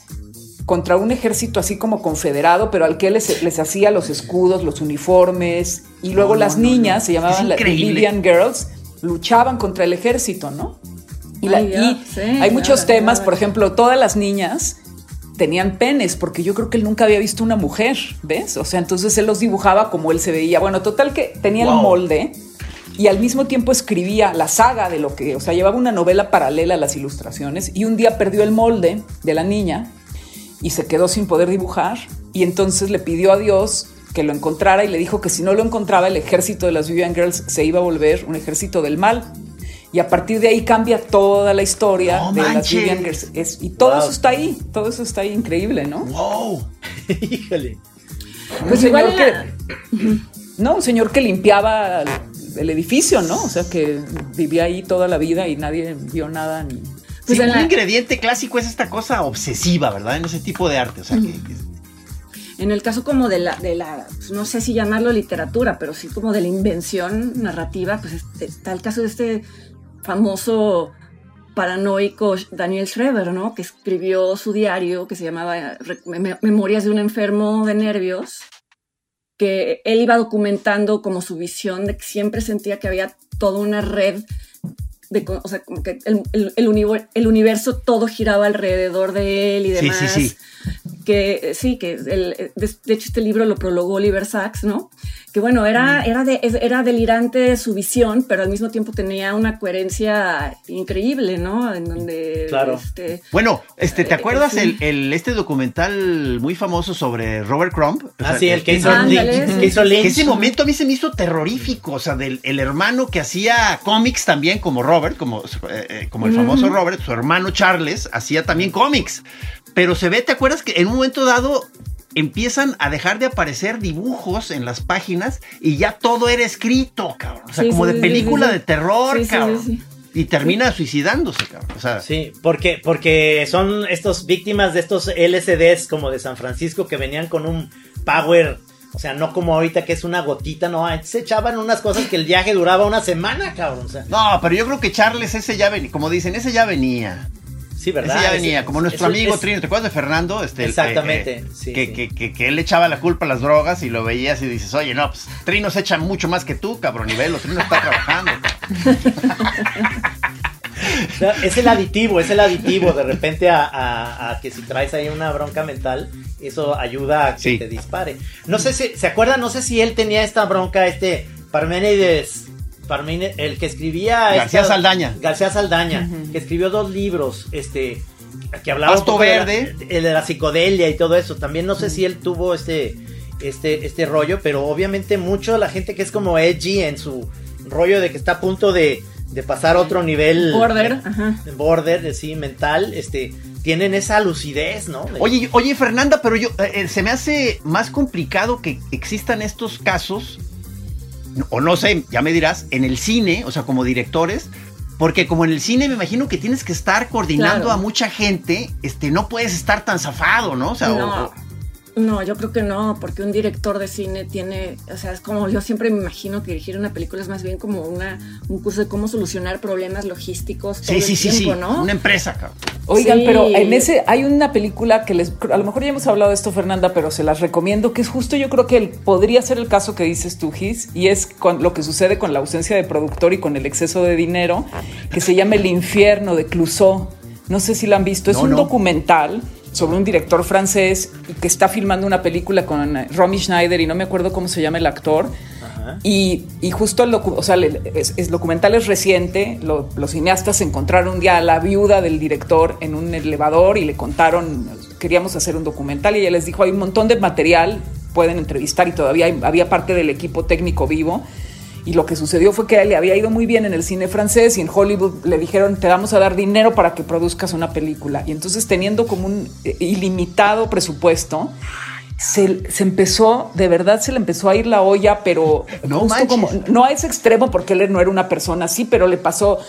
contra un ejército así como confederado, pero al que les, les hacía los escudos, los uniformes, y luego No, las no, niñas, no. se llamaban las. Libyan Girls, luchaban contra el ejército, ¿no? Y, la- Ay, Dios, y sí, hay muchos temas, por ejemplo, todas las niñas tenían penes, porque yo creo que él nunca había visto una mujer, ¿ves? O sea, entonces él los dibujaba como él se veía. Bueno, total que tenía el molde y al mismo tiempo escribía la saga de lo que, o sea, llevaba una novela paralela a las ilustraciones y un día perdió el molde de la niña y se quedó sin poder dibujar y entonces le pidió a Dios que lo encontrara y le dijo que si no lo encontraba el ejército de las Vivian Girls se iba a volver un ejército del mal. Y a partir de ahí cambia toda la historia No de las manches. Girls. Es- y todo Wow. eso está ahí, todo eso está ahí increíble, ¿no? Wow. Híjole. Pues igual señor en la- que, no, un señor que limpiaba el, edificio, ¿no? O sea, que vivía ahí toda la vida y nadie vio nada ni... Pues Sí, un la- ingrediente clásico es esta cosa obsesiva, ¿verdad? En ese tipo de arte. O sea, que, que- En el caso como de la, de la, pues, no sé si llamarlo literatura, pero sí como de la invención narrativa, pues este- está el caso de este famoso paranoico Daniel Schreber, ¿no? Que escribió su diario que se llamaba eh, Memorias de un enfermo de nervios, que él iba documentando como su visión de que siempre sentía que había toda una red de, o sea, como que el, el- el univer- el universo todo giraba alrededor de él y Sí, demás. sí, sí. Que eh, sí, que el- de, de hecho este libro lo prologó Oliver Sacks, ¿no? Que bueno, era, era, de, era delirante su visión, pero al mismo tiempo tenía una coherencia increíble, ¿no? En donde Claro. este, Bueno, este, ¿te Eh, acuerdas sí. el, el- este documental muy famoso sobre Robert Crumb? O Ah, sea, sí, el que hizo Lynch. que hizo sí, Lynch. Que ese momento a mí se me hizo terrorífico, o sea, del el hermano que hacía cómics también, como Robert, como, eh, eh, como el famoso Robert, su hermano Charles hacía también cómics. Pero se ve, ¿te acuerdas que en un momento dado empiezan a dejar de aparecer dibujos en las páginas y ya todo era escrito, cabrón? O sea, Sí, como sí, de sí, película sí, de terror, Sí, sí, cabrón. sí, Y termina suicidándose, cabrón. O sea, Sí, porque, porque son estos víctimas de estos LCDs como de San Francisco que venían con un power, o sea, no como ahorita que es una gotita, no, antes se echaban unas cosas que el viaje duraba una semana, cabrón. O sea, no, pero yo creo que Charles ese ya venía, como dicen, ese ya venía. Sí, ¿verdad? Ese ya venía, como nuestro amigo es- Trino, ¿te acuerdas de Fernando? Este, Exactamente, eh, sí, que, sí. Que, que, que él le echaba la culpa a las drogas y lo veías y dices, oye, no, pues Trino se echa mucho más que tú, cabrón, y velo, Trino está trabajando. Es el aditivo, es el aditivo de repente a, a- a que si traes ahí una bronca mental, eso ayuda a que Sí. te dispare. No sé si, ¿se acuerdan? No sé si él tenía esta bronca, este Parménides, El que escribía... García esta- Saldaña. García Saldaña, que escribió dos libros, este, que hablaba Pasto poco de la- Verde. de, de la psicodelia y todo eso. También no sé si él tuvo este... este, este rollo, pero obviamente mucho la gente que es como edgy en su rollo de que está a punto de, de pasar a otro nivel. Border, ajá. Border, sí, mental, este, tienen esa lucidez, ¿no? De- Oye, oye, Fernanda, pero yo eh, eh, se me hace más complicado que existan estos casos, o no sé, ya me dirás, en el cine, o sea, como directores, porque como en el cine me imagino que tienes que estar coordinando Claro. a mucha gente, este, no puedes estar tan zafado, ¿no? O sea, No, o- no, yo creo que no, porque un director de cine tiene, o sea, es como yo siempre me imagino que dirigir una película es más bien como una, un curso de cómo solucionar problemas logísticos todo sí, sí, el sí, tiempo, sí, ¿no? una empresa, cabrón. Oigan, Sí. pero en ese hay una película que les a lo mejor ya hemos hablado de esto, Fernanda, pero se las recomiendo, que es justo yo creo que el- podría ser el caso que dices tú, Gis, y es con lo que sucede con la ausencia de productor y con el exceso de dinero, que se llama El infierno de Clouseau. No sé si la han visto, es un no. documental sobre un director francés que está filmando una película con eh, Romy Schneider y no me acuerdo cómo se llama el actor. Ajá. Y, y justo el, docu- o sea, el, es- el documental es reciente, lo- los cineastas encontraron un día a la viuda del director en un elevador y le contaron, queríamos hacer un documental y ella les dijo, hay un montón de material, pueden entrevistar y todavía hay- había parte del equipo técnico vivo. Y lo que sucedió fue que a él le había ido muy bien en el cine francés y en Hollywood le dijeron, te vamos a dar dinero para que produzcas una película. Y entonces teniendo como un eh, ilimitado presupuesto, se, se empezó, de verdad se le empezó a ir la olla, pero No justo como, no a ese extremo porque él no era una persona así, pero le pasó,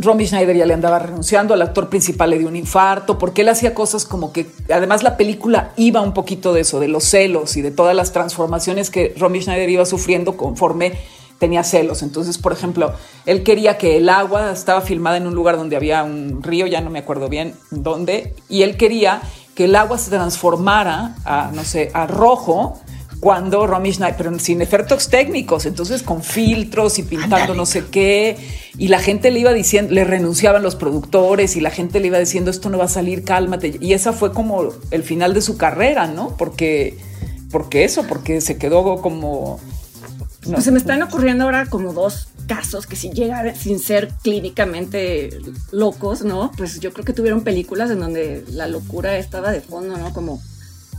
Romy Schneider ya le andaba renunciando, al actor principal le dio un infarto, porque él hacía cosas como que, además la película iba un poquito de eso, de los celos y de todas las transformaciones que Romy Schneider iba sufriendo conforme tenía celos. Entonces, por ejemplo, él quería que el agua estaba filmada en un lugar donde había un río, ya no me acuerdo bien dónde, y él quería que el agua se transformara a, no sé, a rojo cuando Romy Schneider, pero sin efectos técnicos, entonces con filtros y pintando no sé qué, y la gente le iba diciendo, le renunciaban los productores y la gente le iba diciendo esto no va a salir, cálmate, y esa fue como el final de su carrera, ¿no? Porque, porque eso, porque se quedó como... no, Pues se me están ocurriendo ahora como dos casos que si llegan sin ser clínicamente locos, ¿no? Pues yo creo que tuvieron películas en donde la locura estaba de fondo, ¿no? Como,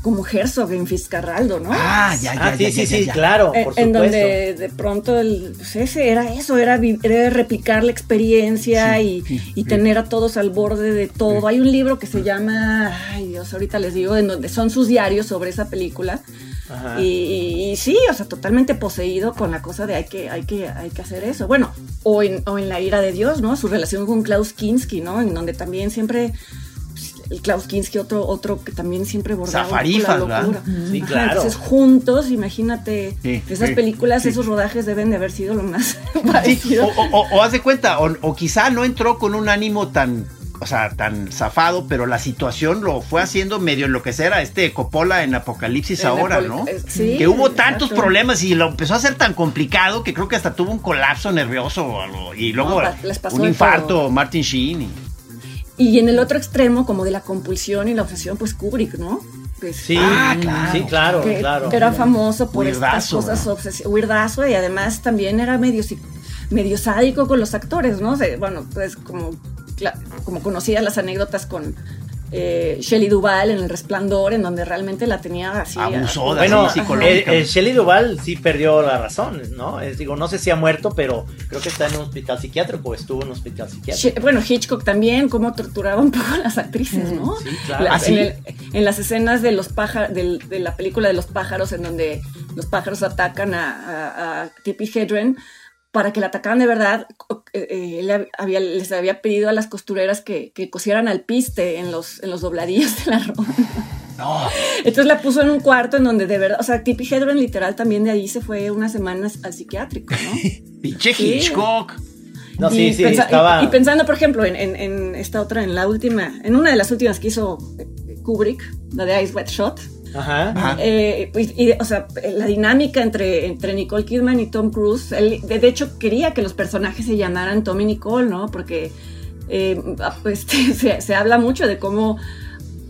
como Herzog en Fiscarraldo, ¿no? Ah, ya, ya, Ah, ya, sí, ya, sí, ya, sí, ya. claro, en, por en supuesto. donde de pronto el, pues ese era eso, era, era replicar la experiencia Sí, y, sí, y sí. tener a todos al borde de todo. Hay un libro que se llama, ay Dios, ahorita les digo, en donde son sus diarios sobre esa película. Ajá. Y, y- y sí, o sea, totalmente poseído con la cosa de hay que, hay que, hay que hacer eso. Bueno, o en, o en La ira de Dios, ¿no? Su relación con Klaus Kinski, ¿no? En donde también siempre el Klaus Kinski, otro, otro que también siempre bordaba Zafarifas, la ¿verdad? locura. Sí, Ajá, claro. Entonces, juntos, imagínate, Sí, esas sí, películas, sí. esos rodajes deben de haber sido lo más Sí, parecido. o, o- o- o haz de cuenta, o, o quizá no entró con un ánimo tan, o sea, tan zafado, pero la situación lo fue haciendo medio enloquecer a este Coppola en Apocalipsis En ahora, ¿no? eh, sí, que hubo tantos exacto. problemas y lo empezó a hacer tan complicado que creo que hasta tuvo un colapso nervioso y luego un infarto, todo. Martin Sheen. y- Y en el otro extremo, como de la compulsión y la obsesión, pues Kubrick, ¿no? Pues, Sí, Ah, claro. sí, claro, que, claro. que era famoso por estas Weirdazo, cosas ¿no? weirdazo y además también era medio si- medio sádico con los actores, ¿no? O sea, bueno, pues como, como conocía las anécdotas con eh, Shelley Duvall en El Resplandor, en donde realmente la tenía así. Abusó de Bueno, Sí, el, psicológica. el Shelley Duvall sí perdió la razón, ¿no? Es, digo, no sé si ha muerto, pero creo que está en un hospital psiquiátrico o estuvo en un hospital psiquiátrico. She- Bueno, Hitchcock también, cómo torturaba un poco a las actrices, ¿no? Sí, claro. La- ¿Ah, sí? en, el- en las escenas de los pájaros, de la película de los pájaros, en donde los pájaros atacan a, a, a Tippi Hedren, para que la atacaran de verdad, eh, eh, había, les había pedido a las costureras que, que cosieran al piste en los, en los dobladillos de la ropa. No, Entonces la puso en un cuarto en donde de verdad, o sea, Tippi Hedren literal también de ahí se fue unas semanas al psiquiátrico, ¿no? pinche. Hitchcock. No, sí, Y sí, pensa- estaba... y, y pensando, por ejemplo, en, en- en esta otra, en la última, en una de las últimas que hizo eh, Kubrick, la de Ice Wet Shot, Ajá. Ajá. eh, y, y, o sea, la dinámica entre, entre Nicole Kidman y Tom Cruise, él de, de hecho quería que los personajes se llamaran Tom y Nicole, ¿no? Porque eh, ah, pues, se, se habla mucho de cómo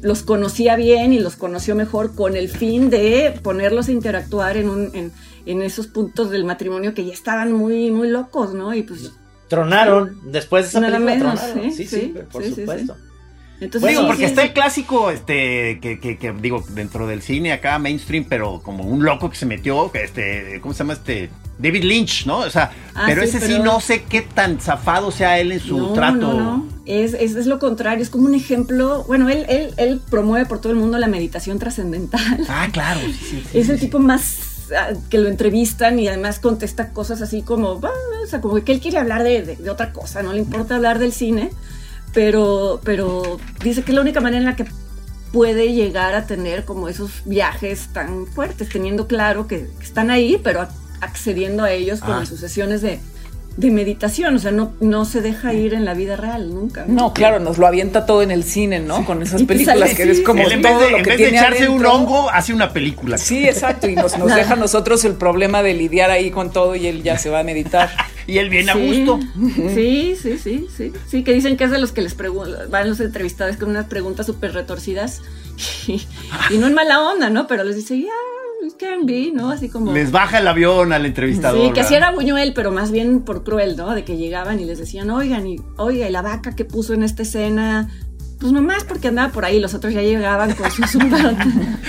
los conocía bien y los conoció mejor con el fin de ponerlos a interactuar en, un, en, en esos puntos del matrimonio que ya estaban muy, muy locos, ¿no? Y pues Tronaron, después de esa Nada película menos, tronaron. sí, Sí, sí, sí, por sí, sí, Entonces, digo, sí, porque sí, está sí. el clásico, este, que, que, que, digo, dentro del cine acá, mainstream, pero como un loco que se metió, que este, ¿cómo se llama este? David Lynch, ¿no? O sea, Ah, pero sí, ese sí no sé qué tan zafado sea él en su no, trato. No, no. Es, es, es lo contrario, es como un ejemplo. Bueno, él, él, él promueve por todo el mundo la meditación trascendental. Ah, claro, sí, sí. es el tipo más ah, que lo entrevistan y además contesta cosas así como, o sea, como que él quiere hablar de, de- de otra cosa, no le importa hablar del cine, pero, pero dice que es la única manera en la que puede llegar a tener como esos viajes tan fuertes, teniendo claro que, están ahí, pero ac- accediendo a ellos como Ah. en sus sesiones de, de meditación, o sea, no, no se deja ir en la vida real nunca. No, claro, nos lo avienta todo en el cine, ¿no? Con esas películas sale- que es como en vez todo de, lo en que vez de tiene echarse un hongo, hace una película. Sí, exacto, y nos, nos deja a nosotros el problema de lidiar ahí con todo y él ya se va a meditar. Y él viene a gusto. Sí, sí, sí, sí. Sí, que dicen que es de los que les preguntan, van los entrevistados con unas preguntas súper retorcidas y, y no en mala onda, ¿no? Pero les dice, ya, it can be, ¿no? Así como... Les baja el avión al entrevistador. Sí, que así era Buñuel, pero más bien por cruel, ¿no? De que llegaban y les decían, oigan, y, oiga, y la vaca que puso en esta escena, pues nomás porque andaba por ahí, los otros ya llegaban con su super,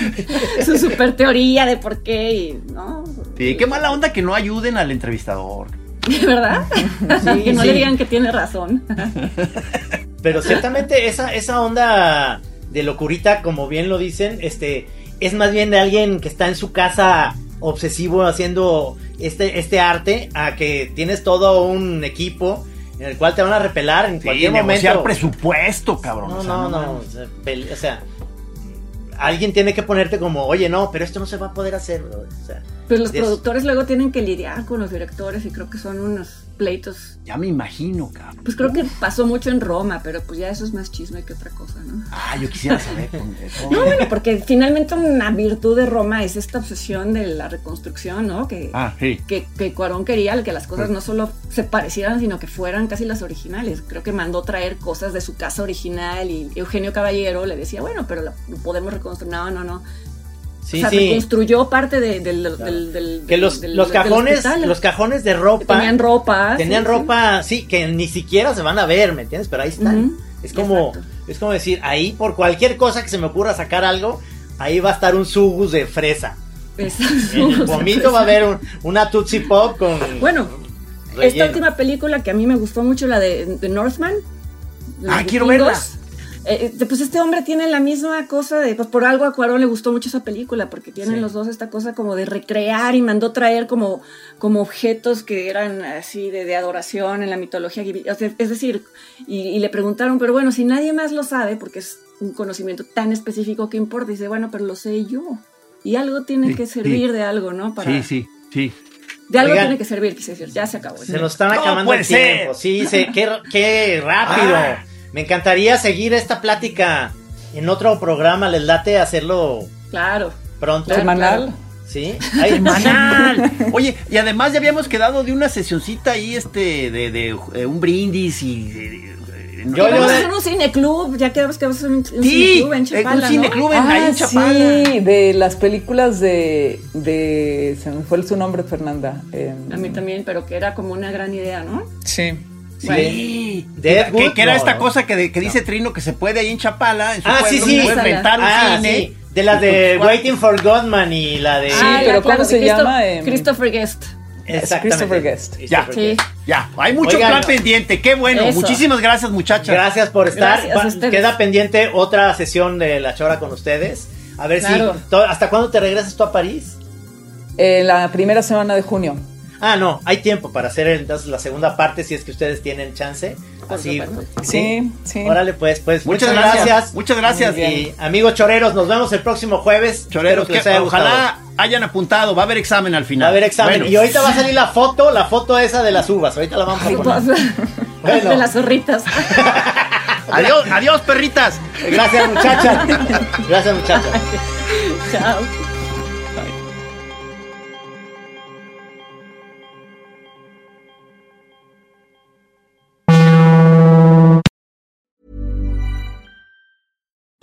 su super teoría de por qué, y, ¿no? Sí, qué mala onda que no ayuden al entrevistador. ¿Verdad? que no sí. le digan que tiene razón. Pero ciertamente esa, esa onda de locurita, como bien lo dicen, este, es más bien de alguien que está en su casa obsesivo haciendo este, este arte, a que tienes todo un equipo en el cual te van a repelar en Sí, cualquier negociar momento. presupuesto, cabrón. No, o sea, no, no. mames. O sea, pele- o sea, alguien tiene que ponerte como, oye, no, pero esto no se va a poder hacer, bro. O sea, Pues los productores luego tienen que lidiar con los directores y creo que son unos pleitos. Ya me imagino, cabrón. Pues creo que pasó mucho en Roma, pero pues ya eso es más chisme que otra cosa, ¿no? Ah, yo quisiera saber con eso. No, bueno, porque finalmente una virtud de Roma es esta obsesión de la reconstrucción, ¿no? Que, Ah, sí. que, que Cuarón quería que las cosas no solo se parecieran, sino que fueran casi las originales. Creo que mandó traer cosas de su casa original y Eugenio Caballero le decía, bueno, pero la- podemos reconstruir. No, no, no. Sí, o sea, sí. reconstruyó parte de- del, del, del- Que los, del- los cajones, los cajones de ropa. Tenían ropa. Tenían sí, ropa, sí. que ni siquiera se van a ver, ¿me entiendes? Pero ahí están. Es como, exacto. es como decir, ahí por cualquier cosa que se me ocurra sacar algo, ahí va a estar un sugus de fresa. En el vomito va a haber un- una Tootsie Pop con. Bueno, relleno. Esta última película que a mí me gustó mucho, la de, de Northman. Ah, quiero vikingos, eh, eh, pues este hombre tiene la misma cosa de, pues por algo a Cuarón le gustó mucho esa película, porque tienen Sí. los dos esta cosa como de recrear y mandó traer como, como objetos que eran así de, de adoración en la mitología. o sea, es decir, y, y le preguntaron, pero bueno, si nadie más lo sabe, porque es un conocimiento tan específico que importa, dice, bueno, pero lo sé yo. Y algo tiene Sí, que sí. servir de algo, ¿no? Para, Sí, sí, sí. De algo Oigan. tiene que servir, quise decir, ya se acabó. Se nos están acabando el ser. tiempo. Sí, se, qué, qué rápido. Ah. Me encantaría seguir esta plática en otro programa. Les late hacerlo Claro. pronto. Semanal. claro. Sí. Ay, Semanal. Oye, y además ya habíamos quedado de una sesioncita ahí, este, de, de, eh, un brindis y. de- de- Yo- Yo, vamos yo- a hacer un cineclub, ya quedamos que vamos a hacer un, un Sí, cineclub en eh, Chapala, un ¿no? cineclub en, ahí en Ah, Chapala. sí, de las películas de, de se me fue su nombre Fernanda. Eh, A mí también, pero que era como una gran idea, ¿no? Sí. Sí. De Ed que, Wood, que era no, esta ¿no? cosa que, de- que dice Trino que se puede ahí en Chapala, en su Ah, sí, pueblo, sí. puedes rentar un Ah, cine. sí. De las de Waiting for Godman y la de. Sí, Ah, pero ¿cómo se Christo- llama? Em, Christopher Guest. Exactamente. Christopher Guest. Ya. Christopher Sí. Guest. Ya, hay mucho Oigan, plan pendiente. Qué bueno. Eso. Muchísimas gracias, muchachas. Gracias por estar. Gracias Va-. Queda pendiente otra sesión de La Chora con ustedes. A ver Claro. si. ¿Hasta cuándo te regresas tú a París? Eh, la primera semana de junio. Ah, no, hay tiempo para hacer entonces la segunda parte si es que ustedes tienen chance. Así. Sí, sí. Órale, pues, pues. Muchas Muchas, gracias. gracias. Muchas gracias. Y amigos choreros, nos vemos el próximo jueves. Choreros, que que haya ojalá hayan apuntado. Va a haber examen al final. Va a haber examen. Bueno. Y ahorita va a salir la foto, la foto esa de las uvas. Ahorita la vamos a poner. Bueno. De las zorritas. Adiós, adiós, perritas. Gracias, muchachas. Gracias, muchachas. Chao.